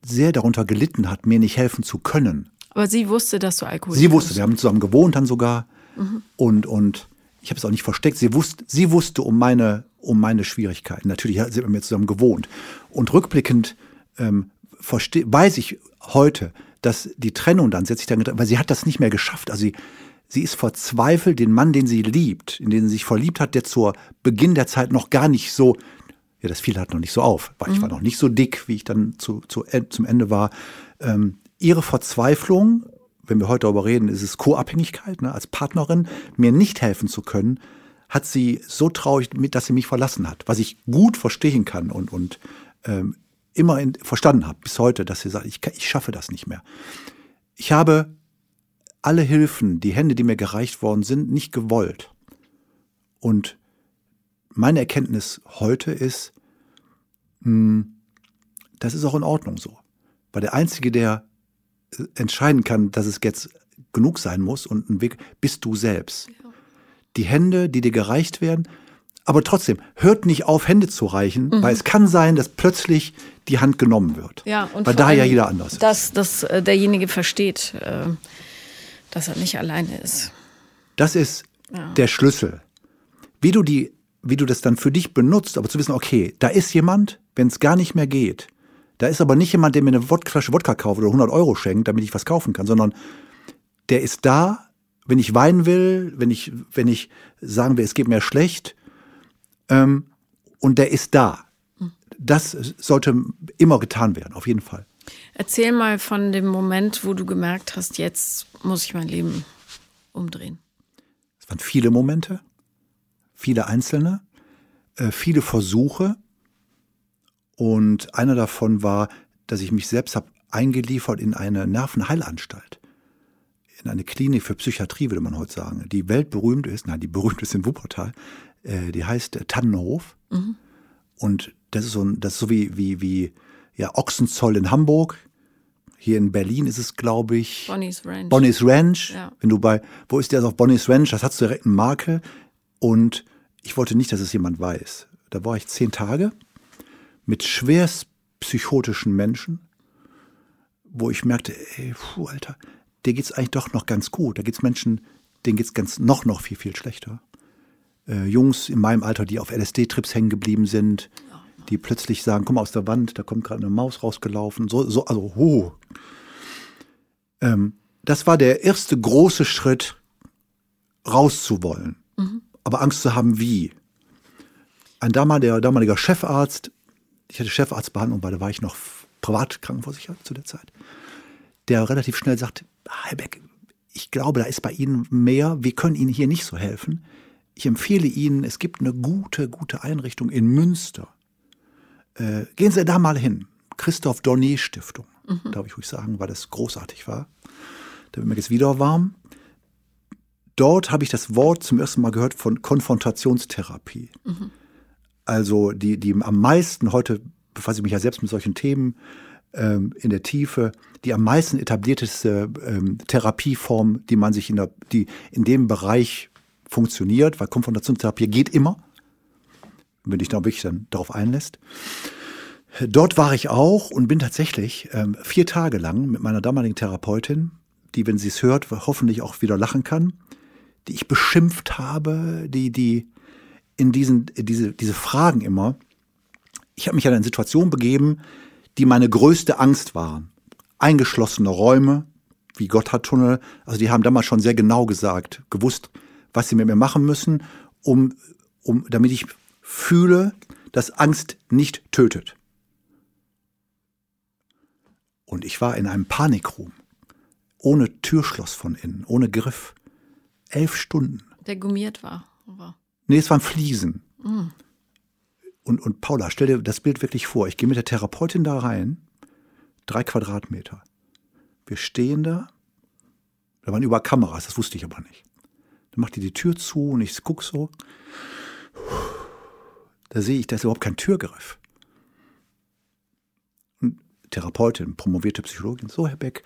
sehr darunter gelitten hat, mir nicht helfen zu können. Aber sie wusste, dass du Alkohol Sie wusste, wir haben zusammen gewohnt dann sogar mhm. und, und ich habe es auch nicht versteckt. Sie wusste, sie wusste um meine, um meine Schwierigkeiten. Natürlich sind wir mir zusammen gewohnt. Und rückblickend ähm, weiß ich heute, dass die Trennung dann setzt sich dann, weil sie hat das nicht mehr geschafft. Also sie, sie ist verzweifelt, den Mann, den sie liebt, in den sie sich verliebt hat, der zur Beginn der Zeit noch gar nicht so, ja, das fiel halt noch nicht so auf, weil mhm. ich war noch nicht so dick, wie ich dann zu, zu, zum Ende war. Ähm, ihre Verzweiflung wenn wir heute darüber reden, ist es Co-Abhängigkeit, ne? als Partnerin mir nicht helfen zu können, hat sie so traurig mit, dass sie mich verlassen hat, was ich gut verstehen kann und, und ähm, immer in, verstanden habe bis heute, dass sie sagt, ich, ich schaffe das nicht mehr. Ich habe alle Hilfen, die Hände, die mir gereicht worden sind, nicht gewollt. Und meine Erkenntnis heute ist, mh, hm, das ist auch in Ordnung so. Weil der Einzige, der entscheiden kann, dass es jetzt genug sein muss und ein Weg bist du selbst. Ja. Die Hände, die dir gereicht werden, aber trotzdem, hört nicht auf, Hände zu reichen, mhm. weil es kann sein, dass plötzlich die Hand genommen wird. Ja, und weil da ja jeder anders ist. Dass, dass äh, derjenige versteht, äh, dass er nicht alleine ist. Das ist ja. der Schlüssel. Wie du die, wie du das dann für dich benutzt, aber zu wissen, okay, da ist jemand, wenn es gar nicht mehr geht. Da ist aber nicht jemand, der mir eine Flasche Wodka kauft oder 100 Euro schenkt, damit ich was kaufen kann, sondern der ist da, wenn ich weinen will, wenn ich, wenn ich sagen will, es geht mir schlecht, ähm, und der ist da. Das sollte immer getan werden, auf jeden Fall. Erzähl mal von dem Moment, wo du gemerkt hast, jetzt muss ich mein Leben umdrehen. Es waren viele Momente, viele einzelne, äh, viele Versuche. Und einer davon war, dass ich mich selbst habe eingeliefert in eine Nervenheilanstalt. In eine Klinik für Psychiatrie, würde man heute sagen, die weltberühmt ist, nein, die berühmt ist in Wuppertal, äh, die heißt äh, Tannenhof. Mhm. Und das ist so, ein, das ist so wie, wie, wie ja, Ochsenzoll in Hamburg. Hier in Berlin ist es, glaube ich. Bonnie's Ranch. Bonnie's Ranch. Ja. Wenn du bei, wo ist der also auf Bonnie's Ranch? Das hast du direkt eine Marke. Und ich wollte nicht, dass es jemand weiß. Da war ich zehn Tage mit schwerst psychotischen Menschen, wo ich merkte, ey, puh, Alter, dir geht's eigentlich doch noch ganz gut. Da gibt's Menschen, denen geht's ganz noch, noch viel, viel schlechter äh, Jungs in meinem Alter, die auf LSD-Trips hängen geblieben sind, die plötzlich sagen, komm aus der Wand, da kommt gerade eine Maus rausgelaufen. So, so, also, huh. Ähm, das war der erste große Schritt, rauszuwollen. Mhm. Aber Angst zu haben, wie. Ein damaliger, damaliger Chefarzt, ich hatte Chefarztbehandlung, weil da war ich noch privat krankenversichert zu der Zeit, der relativ schnell sagte, Heilbeck, ich glaube, da ist bei Ihnen mehr, wir können Ihnen hier nicht so helfen. Ich empfehle Ihnen, es gibt eine gute, gute Einrichtung in Münster. Äh, gehen Sie da mal hin. Christoph Dornier Stiftung. Mhm. Darf ich ruhig sagen, weil das großartig war. Da wird mir jetzt wieder warm. Dort habe ich das Wort zum ersten Mal gehört von Konfrontationstherapie. Mhm. Also die, die am meisten, heute befasse ich mich ja selbst mit solchen Themen ähm, in der Tiefe, die am meisten etablierteste ähm, Therapieform, die man sich in, der, die in dem Bereich funktioniert, weil Konfrontationstherapie geht immer, wenn dich da wirklich dann darauf einlässt. Dort war ich auch und bin tatsächlich ähm, vier Tage lang mit meiner damaligen Therapeutin, die, wenn sie es hört, hoffentlich auch wieder lachen kann, die ich beschimpft habe, die, die in diesen, diese, diese Fragen immer. Ich habe mich an eine Situation begeben, die meine größte Angst waren. Eingeschlossene Räume, wie Gotthardtunnel. Also die haben damals schon sehr genau gesagt, gewusst, was sie mit mir machen müssen, um, um, damit ich fühle, dass Angst nicht tötet. Und ich war in einem Panikroom, ohne Türschloss von innen, ohne Griff. Elf Stunden. Der gummiert war. war. Nee, es waren Fliesen. Mm. Und, und Paula, stell dir das Bild wirklich vor. Ich gehe mit der Therapeutin da rein, drei Quadratmeter. Wir stehen da, da waren über Kameras, das wusste ich aber nicht. Dann macht die die Tür zu und ich gucke so. Da sehe ich, da ist überhaupt kein Türgriff. Und Therapeutin, promovierte Psychologin, so Herr Beck,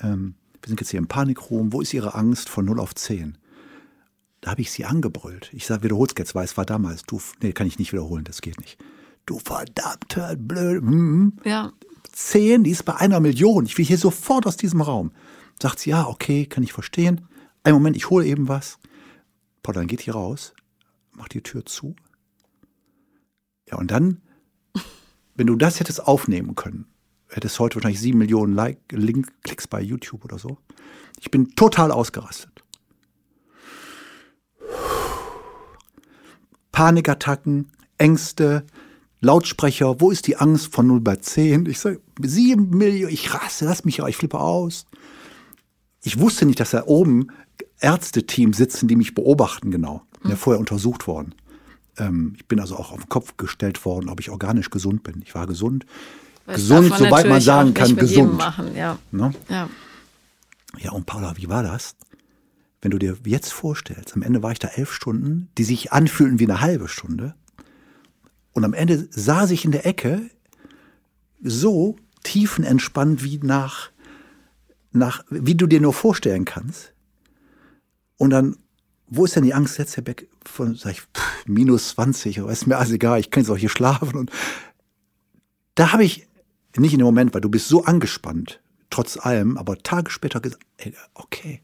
ähm, wir sind jetzt hier im Panikroom, wo ist Ihre Angst von 0 auf 10? Da habe ich sie angebrüllt. Ich sage, wiederhol's jetzt, weil es war damals. Du, nee, kann ich nicht wiederholen, das geht nicht. Du verdammte blöd. Hm. Ja. Zehn, die ist bei einer Million. Ich will hier sofort aus diesem Raum. Sagt sie, ja, okay, kann ich verstehen. Ein Moment, ich hole eben was. Paul, dann geht hier raus, macht die Tür zu. Ja, und dann, wenn du das hättest aufnehmen können, hättest heute wahrscheinlich sieben Millionen like, Link, Klicks bei YouTube oder so. Ich bin total ausgerastet. Panikattacken, Ängste, Lautsprecher, wo ist die Angst von 0 bei 10? Ich sage, sieben Millionen, ich raste, lass mich ja, ich flippe aus. Ich wusste nicht, dass da oben Ärzteteam sitzen, die mich beobachten genau. Bin ja vorher untersucht worden. Ähm, ich bin also auch auf den Kopf gestellt worden, ob ich organisch gesund bin. Ich war gesund. Das gesund, soweit man sagen kann, gesund. Machen, ja. Ne? ja. Ja, und Paula, wie war das? Wenn du dir jetzt vorstellst, am Ende war ich da elf Stunden, die sich anfühlten wie eine halbe Stunde. Und am Ende saß ich in der Ecke so tiefenentspannt wie nach nach, wie du dir nur vorstellen kannst. Und dann, wo ist denn die Angst jetzt, Herr Beck? Von, sag ich, pff, minus 20, aber ist mir alles egal, ich kann jetzt auch hier schlafen. Und da habe ich, nicht in dem Moment, weil du bist so angespannt, trotz allem, aber Tage später gesagt, okay.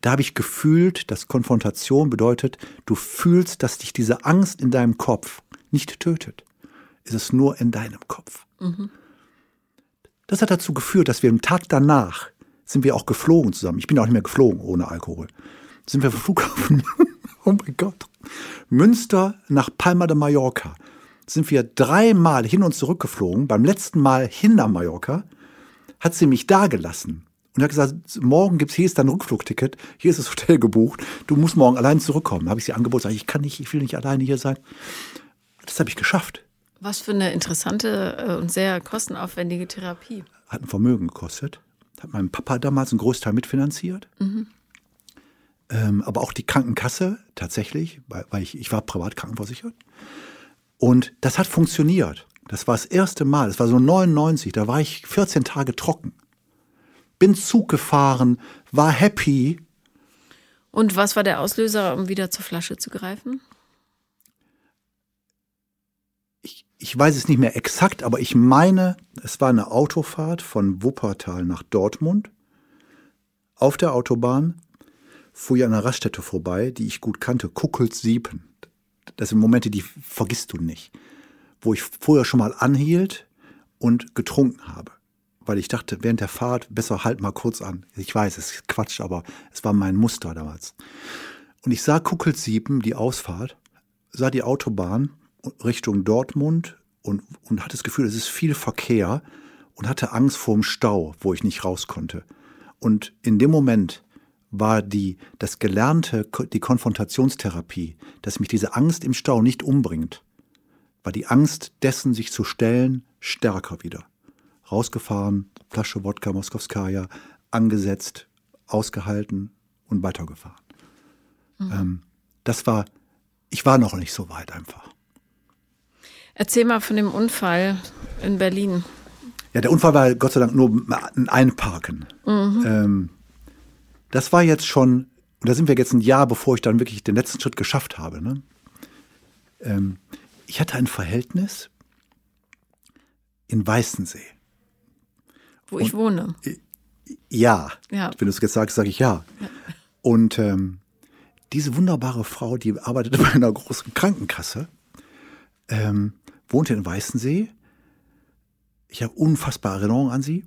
Da habe ich gefühlt, dass Konfrontation bedeutet, du fühlst, dass dich diese Angst in deinem Kopf nicht tötet. Es ist nur in deinem Kopf. Mhm. Das hat dazu geführt, dass wir im Tag danach sind wir auch geflogen zusammen. Ich bin auch nicht mehr geflogen ohne Alkohol. Sind wir vom Flughafen, oh mein Gott, Münster nach Palma de Mallorca. Sind wir dreimal hin und zurück geflogen. Beim letzten Mal hin nach Mallorca hat sie mich da gelassen und hat gesagt, morgen gibt's hier ist dein Rückflugticket, hier ist das Hotel gebucht, du musst morgen allein zurückkommen. Habe ich sie angeboten, sage ich, ich kann nicht, ich will nicht alleine hier sein. Das habe ich geschafft. Was für eine interessante äh, und sehr kostenaufwendige Therapie. Hat ein Vermögen gekostet. Hat mein Papa damals einen Großteil mitfinanziert. Mhm. Ähm, aber auch die Krankenkasse tatsächlich, weil, weil ich, ich war privat krankenversichert. Und das hat funktioniert. Das war das erste Mal, das war so 99, da war ich 14 Tage trocken. Bin Zug gefahren, war happy. Und was war der Auslöser, um wieder zur Flasche zu greifen? ich weiß es nicht mehr exakt, aber ich meine, es war eine Autofahrt von Wuppertal nach Dortmund. Auf der Autobahn fuhr ich an einer Raststätte vorbei, die ich gut kannte, Kuckels-Siepen. Das sind Momente, die vergisst du nicht. Wo ich vorher schon mal anhielt und getrunken habe. Weil ich dachte, während der Fahrt, besser halt mal kurz an. Ich weiß, es ist Quatsch, aber es war mein Muster damals. Und ich sah Kuckels-Siepen, die Ausfahrt, sah die Autobahn Richtung Dortmund und, und hatte das Gefühl, es ist viel Verkehr und hatte Angst vor dem Stau, wo ich nicht raus konnte. Und in dem Moment war die, das Gelernte, die Konfrontationstherapie, dass mich diese Angst im Stau nicht umbringt, war die Angst dessen, sich zu stellen, stärker wieder. Rausgefahren, Flasche Wodka Moskowskaja, angesetzt, ausgehalten und weitergefahren. Mhm. Ähm, das war, ich war noch nicht so weit einfach. Erzähl mal von dem Unfall in Berlin. Ja, der Unfall war Gott sei Dank nur ein Einparken. Mhm. Ähm, das war jetzt schon, und da sind wir jetzt ein Jahr, bevor ich dann wirklich den letzten Schritt geschafft habe. Ne? Ähm, ich hatte ein Verhältnis in Weißensee. Wo und, ich wohne. Ja. ja. Wenn du es jetzt sagst, sage ich ja. ja. Und ähm, diese wunderbare Frau, die arbeitete bei einer großen Krankenkasse, ähm, wohnte in Weißensee. Ich habe unfassbare Erinnerungen an sie.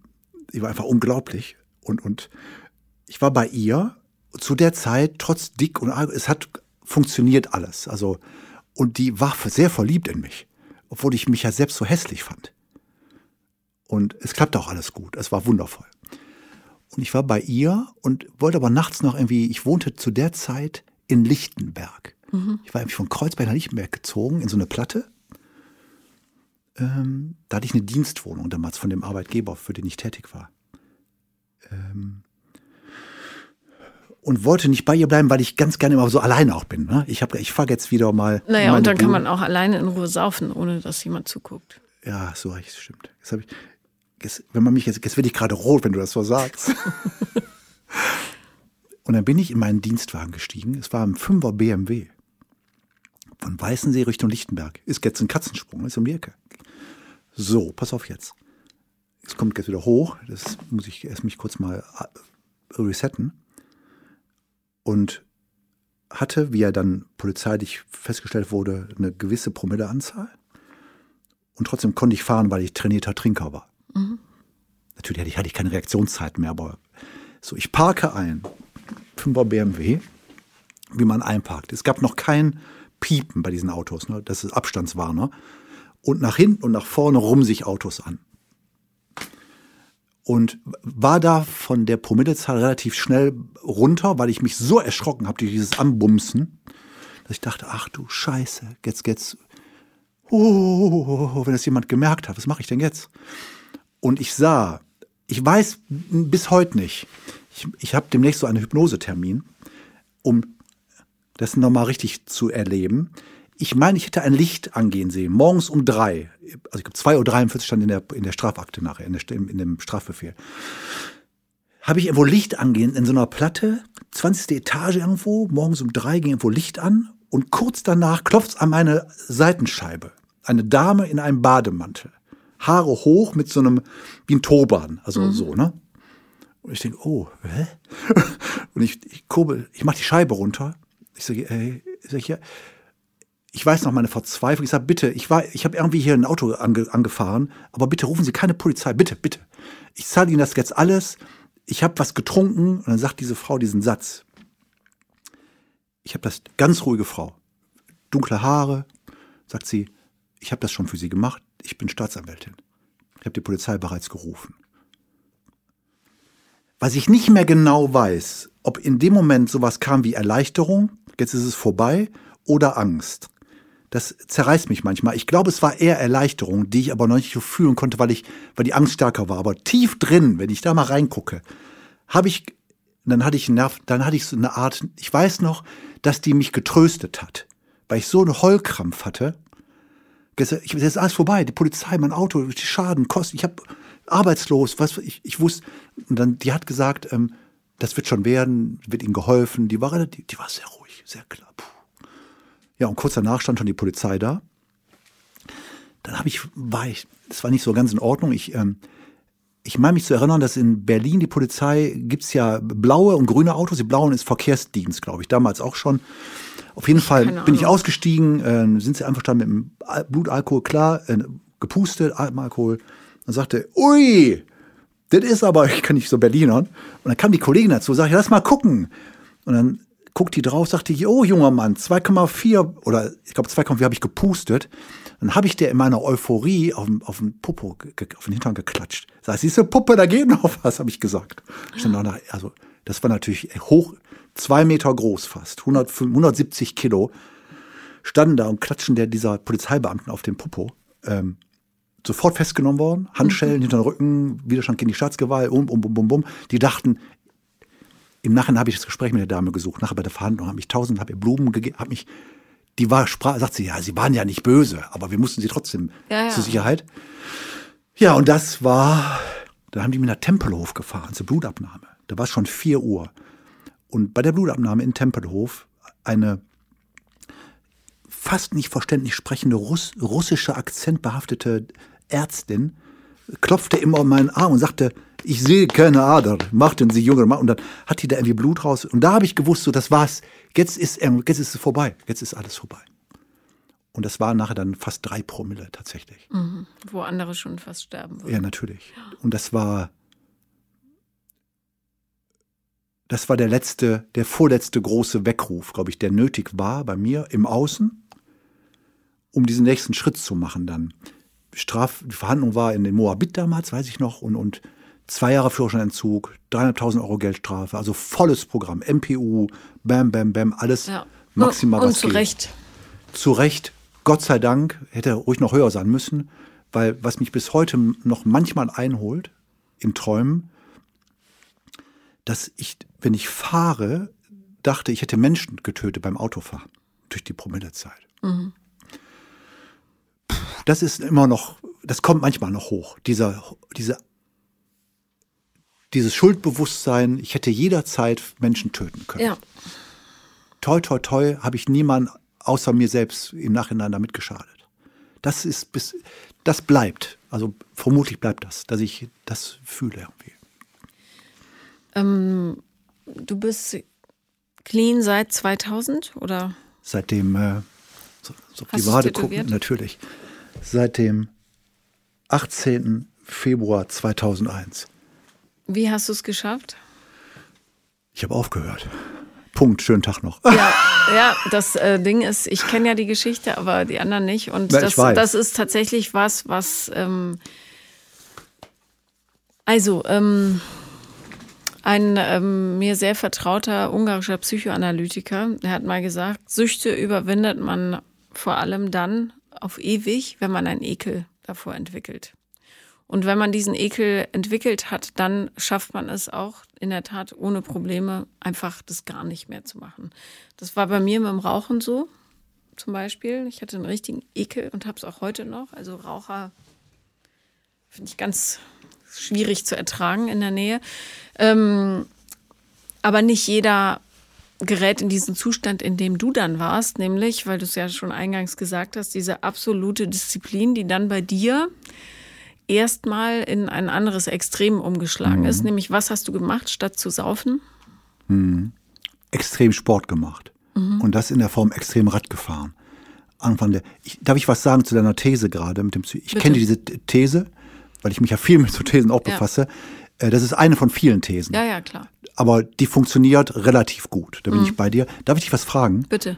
Sie war einfach unglaublich. Und, und ich war bei ihr zu der Zeit, trotz dick und es hat funktioniert alles. Also, und die war sehr verliebt in mich, obwohl ich mich ja selbst so hässlich fand. Und es klappte auch alles gut. Es war wundervoll. Und ich war bei ihr und wollte aber nachts noch irgendwie, ich wohnte zu der Zeit in Lichtenberg. Mhm. Ich war irgendwie von Kreuzberg nach Lichtenberg gezogen in so eine Platte ähm, da hatte ich eine Dienstwohnung damals von dem Arbeitgeber, für den ich tätig war. Ähm, und wollte nicht bei ihr bleiben, weil ich ganz gerne immer so alleine auch bin. Ne? Ich, hab, ich fahre jetzt wieder mal. Naja, und dann Bude. kann man auch alleine in Ruhe saufen, ohne dass jemand zuguckt. Ja, so recht, stimmt. Jetzt ich, jetzt, wenn man mich jetzt, jetzt werde ich gerade rot, wenn du das so sagst. und dann bin ich in meinen Dienstwagen gestiegen. Es war ein 5er BMW. Von Weißensee Richtung Lichtenberg. Ist jetzt ein Katzensprung, ist um die Ecke. So, pass auf jetzt. Es kommt jetzt wieder hoch. Das muss ich erst mich kurz mal äh, resetten. Und hatte, wie ja dann polizeilich festgestellt wurde, eine gewisse Promilleanzahl. Und trotzdem konnte ich fahren, weil ich trainierter Trinker war. Mhm. Natürlich hatte ich, keine Reaktionszeit mehr, aber so, ich parke ein. 5er BMW, wie man einparkt. Es gab noch kein Piepen bei diesen Autos. Ne? Das ist Abstandswarner und nach hinten und nach vorne rum sich Autos an. Und war da von der Promillezahl relativ schnell runter, weil ich mich so erschrocken habe durch dieses Anbumsen, dass ich dachte, ach du Scheiße, jetzt, jetzt, oh, wenn das jemand gemerkt hat, was mache ich denn jetzt? Und ich sah, ich weiß bis heute nicht, ich, ich habe demnächst so einen Hypnosetermin, um das nochmal richtig zu erleben ich meine, ich hätte ein Licht angehen sehen, morgens um drei. Also ich glaube, 2.43 Uhr stand in der, in der Strafakte nachher, in, der, in dem Strafbefehl. habe ich irgendwo Licht angehen in so einer Platte, 20. Etage irgendwo, morgens um drei ging irgendwo Licht an und kurz danach klopft an meine Seitenscheibe. Eine Dame in einem Bademantel. Haare hoch mit so einem, wie ein Turban, also mhm. so, ne? Und ich denke, oh, hä? Und ich, ich kurbel, ich mach die Scheibe runter. Ich sage, ey, sag ich, ja, ich weiß noch meine Verzweiflung. Ich sage, bitte, ich war, ich habe irgendwie hier ein Auto ange, angefahren, aber bitte rufen Sie keine Polizei, bitte, bitte. Ich zahle Ihnen das jetzt alles. Ich habe was getrunken und dann sagt diese Frau diesen Satz. Ich habe das ganz ruhige Frau, dunkle Haare, sagt sie. Ich habe das schon für Sie gemacht. Ich bin Staatsanwältin. Ich habe die Polizei bereits gerufen. Was ich nicht mehr genau weiß, ob in dem Moment sowas kam wie Erleichterung, jetzt ist es vorbei, oder Angst. Das zerreißt mich manchmal. Ich glaube, es war eher Erleichterung, die ich aber noch nicht so fühlen konnte, weil ich, weil die Angst stärker war. Aber tief drin, wenn ich da mal reingucke, habe ich, dann hatte ich Nerv, dann hatte ich so eine Art, ich weiß noch, dass die mich getröstet hat, weil ich so einen Heulkrampf hatte. Ich, jetzt ist alles vorbei, die Polizei, mein Auto, die Schaden, Kosten, ich habe arbeitslos, was ich, ich wusste. Und dann, die hat gesagt, ähm, das wird schon werden, wird ihnen geholfen. Die war relativ, die war sehr ruhig, sehr klar. Puh. Ja, und kurz danach stand schon die Polizei da. Dann habe ich, war ich, das war nicht so ganz in Ordnung. Ich, ähm, ich meine mich zu erinnern, dass in Berlin die Polizei gibt's ja blaue und grüne Autos. Die blauen ist Verkehrsdienst, glaube ich, damals auch schon. Auf jeden Fall bin ich ausgestiegen, äh, sind sie einfach dann mit dem Blutalkohol klar, äh, gepustet, Alkohol. Dann sagte, ui, das ist aber, ich kann nicht so Berlinern. Und dann kam die Kollegin dazu, sagte, lass mal gucken. Und dann guckt die drauf, sagte ich, oh junger Mann, 2,4 oder ich glaube 2,4 habe ich gepustet. Dann habe ich der in meiner Euphorie auf, auf den Popo, auf den Hintern geklatscht. Sag, siehst du, Puppe, da geht noch was, habe ich gesagt. Nach, also das war natürlich hoch, zwei Meter groß fast, 100, 170 Kilo, standen da und klatschen der dieser Polizeibeamten auf den Popo. Ähm, sofort festgenommen worden, Handschellen mhm. hinter den Rücken, Widerstand gegen die Staatsgewalt, um, um, um, um, um. Die dachten, im Nachhinein habe ich das Gespräch mit der Dame gesucht, nachher bei der Verhandlung, habe ich tausend, habe ihr Blumen gegeben, habe mich, die war, sprach, sagt sie, ja, sie waren ja nicht böse, aber wir mussten sie trotzdem ja, ja. zur Sicherheit. Ja, und das war, da haben die mich nach Tempelhof gefahren zur Blutabnahme. Da war es schon vier Uhr. Und bei der Blutabnahme in Tempelhof eine fast nicht verständlich sprechende Russ, russische akzentbehaftete Ärztin klopfte immer um meinen Arm und sagte, ich sehe keine Ader, machten Sie Mann. Und dann hat die da irgendwie Blut raus. Und da habe ich gewusst, so, das war's. Jetzt ist, jetzt ist es vorbei. Jetzt ist alles vorbei. Und das waren nachher dann fast drei Promille tatsächlich. Mhm. Wo andere schon fast sterben würden. Ja, natürlich. Und das war, das war der letzte, der vorletzte große Weckruf, glaube ich, der nötig war bei mir im Außen, um diesen nächsten Schritt zu machen dann. Straf, die Verhandlung war in den Moabit damals, weiß ich noch, und, und zwei Jahre Führerscheinentzug, 300.000 Euro Geldstrafe, also volles Programm, MPU, bam, bam, bam, alles ja. maximal und, was und zu geht. Recht. Zu Recht, Gott sei Dank, hätte ruhig noch höher sein müssen, weil was mich bis heute noch manchmal einholt, in Träumen, dass ich, wenn ich fahre, dachte, ich hätte Menschen getötet beim Autofahren durch die Promillezeit. Mhm das ist immer noch, das kommt manchmal noch hoch. Dieser, diese, dieses Schuldbewusstsein, ich hätte jederzeit Menschen töten können. Ja. Toi, toi, toi, habe ich niemand außer mir selbst im Nachhinein damit geschadet. Das ist bis, das bleibt. Also vermutlich bleibt das, dass ich das fühle irgendwie. Ähm, du bist clean seit 2000 oder? Seitdem, äh, so, so private gucken, natürlich seit dem 18. Februar 2001. Wie hast du es geschafft? Ich habe aufgehört. Punkt, schönen Tag noch. Ja, ja das äh, Ding ist, ich kenne ja die Geschichte, aber die anderen nicht. Und ja, das, das ist tatsächlich was, was. Ähm, also, ähm, ein ähm, mir sehr vertrauter ungarischer Psychoanalytiker, der hat mal gesagt, Süchte überwindet man vor allem dann, auf ewig, wenn man einen Ekel davor entwickelt. Und wenn man diesen Ekel entwickelt hat, dann schafft man es auch in der Tat ohne Probleme einfach das gar nicht mehr zu machen. Das war bei mir mit dem Rauchen so, zum Beispiel. Ich hatte einen richtigen Ekel und habe es auch heute noch. Also Raucher finde ich ganz, schwierig zu ertragen in der Nähe. Ähm, aber nicht jeder gerät in diesen Zustand, in dem du dann warst, nämlich, weil du es ja schon eingangs gesagt hast, diese absolute Disziplin, die dann bei dir erstmal in ein anderes Extrem umgeschlagen mhm. ist, nämlich was hast du gemacht, statt zu saufen? Mhm. Extrem Sport gemacht mhm. und das in der Form extrem Rad gefahren. Anfang der, ich, darf ich was sagen zu deiner These gerade mit dem Ich kenne diese These, weil ich mich ja viel mit so Thesen auch befasse. Ja. Äh, das ist eine von vielen Thesen. Ja, ja, klar. Aber die funktioniert relativ gut. Da bin mhm. ich bei dir. Darf ich dich was fragen? Bitte.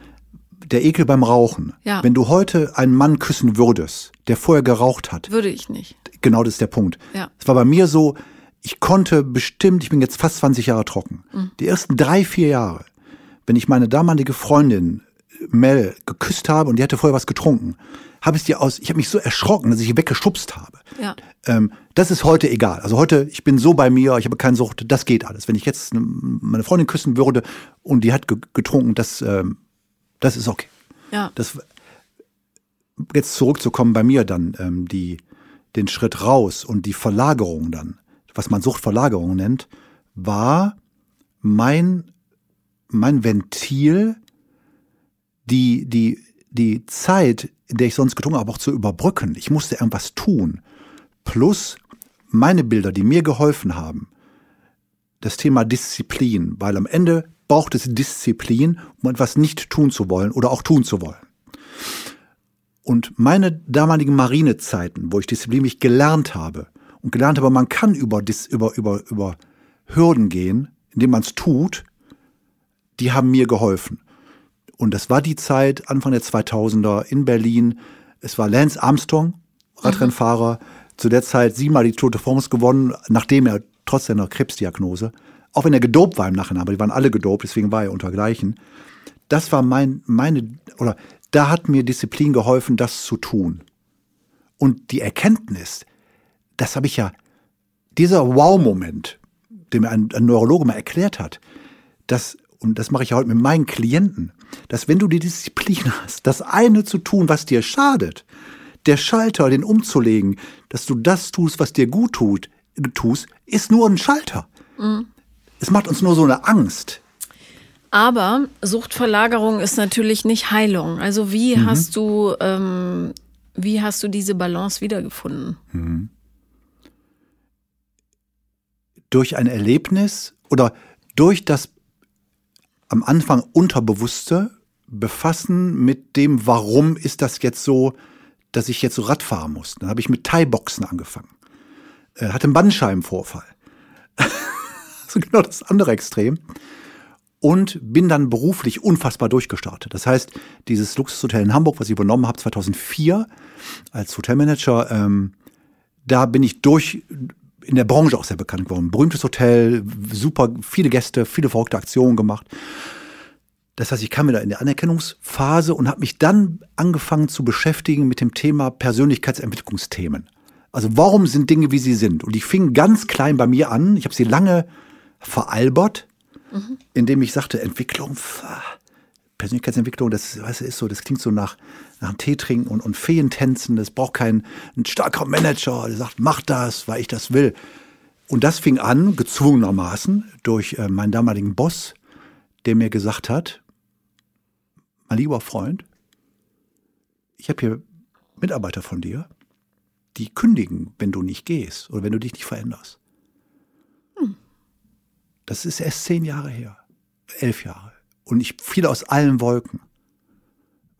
Der Ekel beim Rauchen. Ja. Wenn du heute einen Mann küssen würdest, der vorher geraucht hat. Würde ich nicht. Genau das ist der Punkt. Ja. Es war bei mir so, ich konnte bestimmt, ich bin jetzt fast 20 Jahre trocken. Mhm. Die ersten drei, vier Jahre, wenn ich meine damalige Freundin Mel geküsst habe und die hatte vorher was getrunken, habe ich die aus, ich habe mich so erschrocken, dass ich weggeschubst habe. Ja. Ähm, das ist heute egal. Also heute, ich bin so bei mir, ich habe keine Sucht, das geht alles. Wenn ich jetzt meine Freundin küssen würde und die hat getrunken, das, ähm, das ist okay. Ja. Das, jetzt zurückzukommen bei mir dann, ähm, die, den Schritt raus und die Verlagerung dann, was man Suchtverlagerung nennt, war mein, mein Ventil, die, die, die Zeit, in der ich sonst getrunken habe, auch zu überbrücken. Ich musste irgendwas tun. Plus meine Bilder, die mir geholfen haben. Das Thema Disziplin, weil am Ende braucht es Disziplin, um etwas nicht tun zu wollen oder auch tun zu wollen. Und meine damaligen Marinezeiten, wo ich Disziplin mich gelernt habe und gelernt habe, man kann über, über, über, über Hürden gehen, indem man es tut, die haben mir geholfen. Und das war die Zeit, Anfang der 2000er in Berlin. Es war Lance Armstrong, Radrennfahrer, mhm. zu der Zeit siebenmal die Tour de France gewonnen, nachdem er trotz seiner Krebsdiagnose, auch wenn er gedopt war im Nachhinein, aber die waren alle gedopt, deswegen war er untergleichen. Das war mein, meine, oder da hat mir Disziplin geholfen, das zu tun. Und die Erkenntnis, das habe ich ja, dieser Wow-Moment, den mir ein, ein Neurologe mal erklärt hat, dass und das mache ich ja heute mit meinen Klienten, dass wenn du die Disziplin hast, das eine zu tun, was dir schadet, der Schalter, den umzulegen, dass du das tust, was dir gut tut, tust, ist nur ein Schalter. Mhm. Es macht uns nur so eine Angst. Aber Suchtverlagerung ist natürlich nicht Heilung. Also wie mhm. hast du, ähm, wie hast du diese Balance wiedergefunden? Mhm. Durch ein Erlebnis oder durch das am Anfang Unterbewusste befassen mit dem, warum ist das jetzt so, dass ich jetzt so Rad fahren muss. Dann habe ich mit Thai-Boxen angefangen. Äh, hatte einen Bandscheibenvorfall. also genau das andere Extrem. Und bin dann beruflich unfassbar durchgestartet. Das heißt, dieses Luxushotel in Hamburg, was ich übernommen habe 2004 als Hotelmanager, ähm, da bin ich durch in der Branche auch sehr bekannt geworden. Berühmtes Hotel, super, viele Gäste, viele verrückte Aktionen gemacht. Das heißt, ich kam wieder in der Anerkennungsphase und habe mich dann angefangen zu beschäftigen mit dem Thema Persönlichkeitsentwicklungsthemen. Also warum sind Dinge, wie sie sind? Und ich fing ganz klein bei mir an. Ich habe sie lange veralbert, mhm. indem ich sagte, Entwicklung, Persönlichkeitsentwicklung, das weißt du, ist so, das klingt so nach, nach einem Tee trinken und, und Feentänzen. Das braucht kein ein starker Manager, der sagt, mach das, weil ich das will. Und das fing an, gezwungenermaßen, durch äh, meinen damaligen Boss, der mir gesagt hat, mein lieber Freund, ich habe hier Mitarbeiter von dir, die kündigen, wenn du nicht gehst oder wenn du dich nicht veränderst. Hm. Das ist erst zehn Jahre her, elf Jahre. Und ich fiel aus allen Wolken,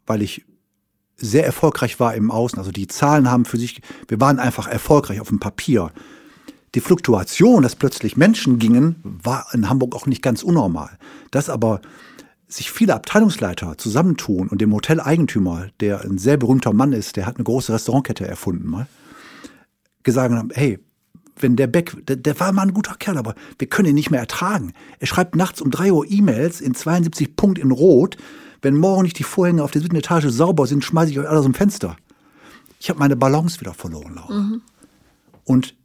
weil ich sehr erfolgreich war im Außen. Also die Zahlen haben für sich, wir waren einfach erfolgreich auf dem Papier. Die Fluktuation, dass plötzlich Menschen gingen, war in Hamburg auch nicht ganz unnormal. Dass aber sich viele Abteilungsleiter zusammentun und dem Hoteleigentümer, der ein sehr berühmter Mann ist, der hat eine große Restaurantkette erfunden mal, gesagt haben, hey, wenn der Beck, der, der, war mal ein guter Kerl, aber wir können ihn nicht mehr ertragen. Er schreibt nachts um drei Uhr E-Mails in 72 Punkt in Rot. Wenn morgen nicht die Vorhänge auf der siebten Etage sauber sind, schmeiße ich euch alle aus dem Fenster. Ich habe meine Balance wieder verloren, Laura. Mhm. Und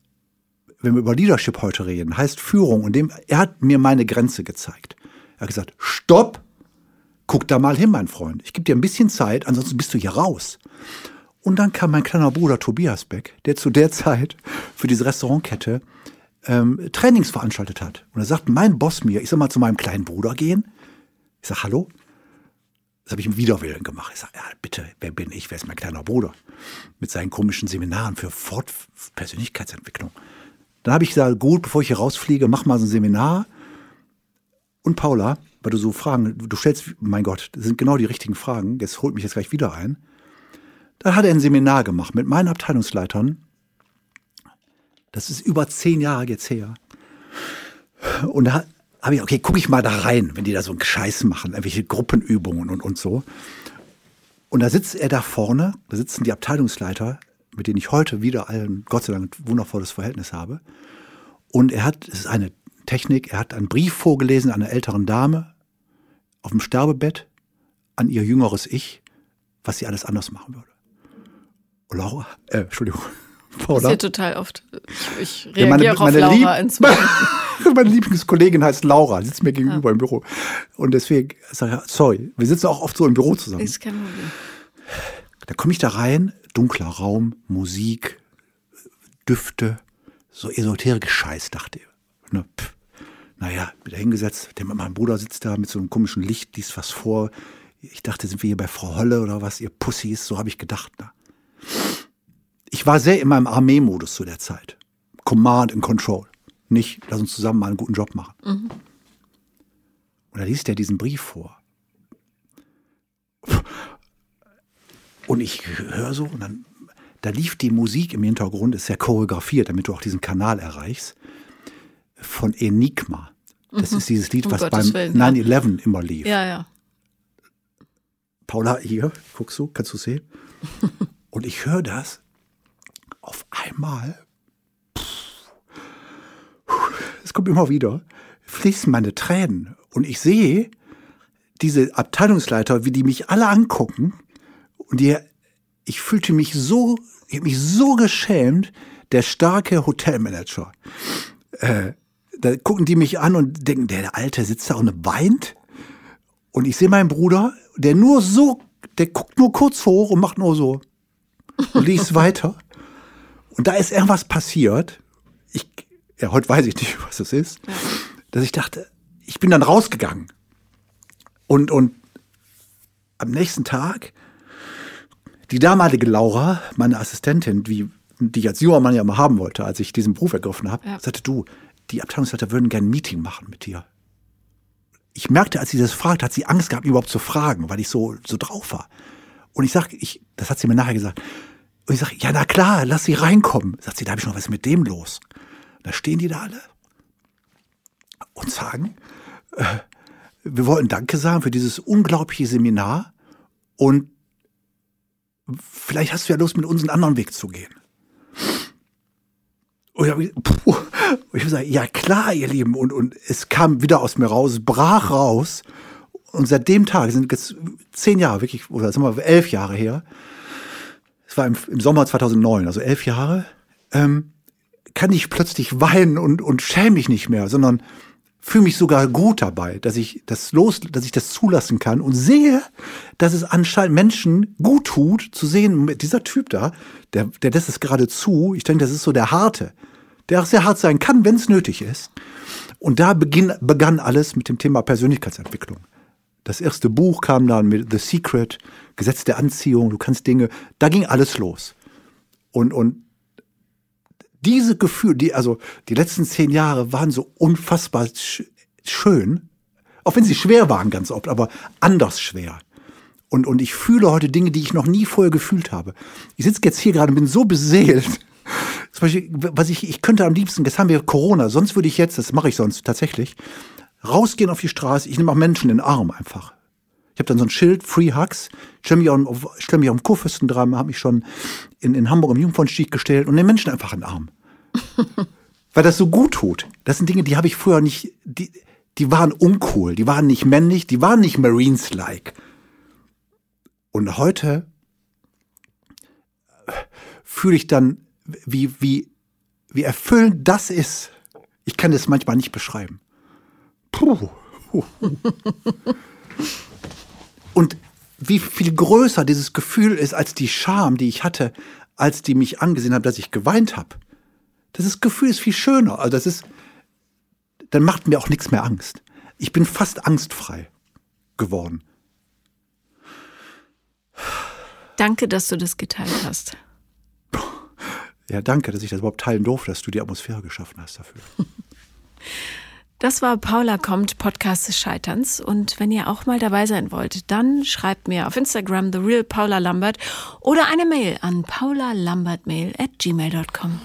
wenn wir über Leadership heute reden, heißt Führung. Und dem, er hat mir meine Grenze gezeigt. Er hat gesagt, stopp, guck da mal hin, mein Freund. Ich gebe dir ein bisschen Zeit, ansonsten bist du hier raus. Und dann kam mein kleiner Bruder Tobias Beck, der zu der Zeit für diese Restaurantkette ähm, Trainings veranstaltet hat. Und er sagt mein Boss mir, ich soll mal zu meinem kleinen Bruder gehen. Ich sag hallo. Das habe ich im Widerwillen gemacht. Ich sage, ja, bitte, wer bin ich? Wer ist mein kleiner Bruder? Mit seinen komischen Seminaren für Fort Persönlichkeitsentwicklung. Dann habe ich gesagt, gut, bevor ich hier rausfliege, mach mal so ein Seminar. Und Paula, weil du so Fragen, du stellst, mein Gott, das sind genau die richtigen Fragen. Jetzt holt mich jetzt gleich wieder ein. Dann hat er ein Seminar gemacht mit meinen Abteilungsleitern. Das ist über zehn Jahre jetzt her. Und da habe ich, okay, gucke ich mal da rein, wenn die da so einen Scheiß machen, irgendwelche Gruppenübungen und, und so. Und da sitzt er da vorne, da sitzen die Abteilungsleiter, mit denen ich heute wieder allen, Gott sei Dank, ein wundervolles Verhältnis habe. Und er hat, es ist eine Technik, er hat einen Brief vorgelesen einer älteren Dame auf dem Sterbebett an ihr jüngeres Ich, was sie alles anders machen würde. Laura, äh, Entschuldigung. Paula. Das ist total oft. Ich, ich reagiere ja, meine, auch auf Laura inzwischen. meine Lieblingskollegin heißt Laura, sitzt mir gegenüber ja. im Büro. Und deswegen sage ich, sorry, wir sitzen auch oft so im Büro zusammen. Ist kein Problem. Da komme ich da rein, dunkler Raum, Musik, Düfte, so esoterische Scheiß, dachte ich. Ne, naja, wieder hingesetzt, der, mein Bruder sitzt da mit so einem komischen Licht, liest was vor. Ich dachte, sind wir hier bei Frau Holle oder was, ihr Pussys, so habe ich gedacht. Ne? Ich war sehr in meinem Armeemodus zu der Zeit. Command and Control. Nicht, lass uns zusammen mal einen guten Job machen. Mhm. Und da liest er diesen Brief vor. Und ich höre so, und dann, da lief die Musik im Hintergrund, ist ja choreografiert, damit du auch diesen Kanal erreichst, von Enigma. Das mhm. ist dieses Lied, um was Gottes beim 9-11 ja. immer lief. Ja, ja. Paula, hier, guckst du, kannst du sehen? Und ich höre das einmal, es kommt immer wieder, fließen meine Tränen. Und ich sehe diese Abteilungsleiter, wie die mich alle angucken. Und die, ich fühlte mich so, ich habe mich so geschämt, der starke Hotelmanager. Äh, da gucken die mich an und denken, der Alte sitzt da und weint. Und ich sehe meinen Bruder, der nur so, der guckt nur kurz hoch und macht nur so und liest weiter. Und da ist irgendwas passiert. Ich, ja, heute weiß ich nicht, was es ist. Dass ich dachte, ich bin dann rausgegangen. Und, und am nächsten Tag, die damalige Laura, meine Assistentin, wie, die ich als junger Mann ja mal haben wollte, als ich diesen Beruf ergriffen habe, ja. sagte, du, die Abteilungsleiter würden gerne ein Meeting machen mit dir. Ich merkte, als sie das fragte, hat sie Angst gehabt, überhaupt zu fragen, weil ich so, so drauf war. Und ich sag, ich, das hat sie mir nachher gesagt, und ich sage, ja, na klar, lass sie reinkommen. Sagt sie, da habe ich noch was mit dem los. Da stehen die da alle und sagen, äh, wir wollten Danke sagen für dieses unglaubliche Seminar und vielleicht hast du ja Lust, mit uns einen anderen Weg zu gehen. Und ich habe hab gesagt, ja klar, ihr Lieben. Und, und es kam wieder aus mir raus, brach raus. Und seit dem Tag, sind jetzt zehn Jahre, wirklich, oder sagen wir elf Jahre her, es war im, im, Sommer 2009, also elf Jahre, ähm, kann ich plötzlich weinen und, und schäme mich nicht mehr, sondern fühle mich sogar gut dabei, dass ich das los, dass ich das zulassen kann und sehe, dass es anscheinend Menschen gut tut, zu sehen, dieser Typ da, der, der lässt es gerade zu. Ich denke, das ist so der Harte, der auch sehr hart sein kann, wenn es nötig ist. Und da beginn, begann alles mit dem Thema Persönlichkeitsentwicklung. Das erste Buch kam dann mit The Secret, Gesetz der Anziehung, du kannst Dinge, da ging alles los. Und, und diese Gefühle, die, also die letzten zehn Jahre waren so unfassbar sch schön, auch wenn sie schwer waren ganz oft, aber anders schwer. Und, und ich fühle heute Dinge, die ich noch nie vorher gefühlt habe. Ich sitze jetzt hier gerade und bin so beseelt. Zum Beispiel, was ich, ich könnte am liebsten, jetzt haben wir Corona, sonst würde ich jetzt, das mache ich sonst tatsächlich, rausgehen auf die Straße, ich nehme auch Menschen in den Arm einfach. Ich habe dann so ein Schild, Free Hugs, stelle mich, auf, stell mich auf dem Kurfürstendrama, habe mich schon in, in Hamburg am Jungfernstieg gestellt und nehme Menschen einfach in den Arm. Weil das so gut tut. Das sind Dinge, die habe ich früher nicht, die, die waren uncool, die waren nicht männlich, die waren nicht Marines-like. Und heute fühle ich dann, wie, wie, wie erfüllend das ist. Ich kann das manchmal nicht beschreiben. Puh. Und wie viel größer dieses Gefühl ist als die Scham, die ich hatte, als die mich angesehen haben, dass ich geweint habe. Das Gefühl ist viel schöner. Also das ist, dann macht mir auch nichts mehr Angst. Ich bin fast angstfrei geworden. Danke, dass du das geteilt hast. Ja, danke, dass ich das überhaupt teilen durfte, dass du die Atmosphäre geschaffen hast dafür. Das war Paula kommt, Podcast des Scheiterns. Und wenn ihr auch mal dabei sein wollt, dann schreibt mir auf Instagram The Real Paula Lambert oder eine Mail an paulalambertmail at gmail.com.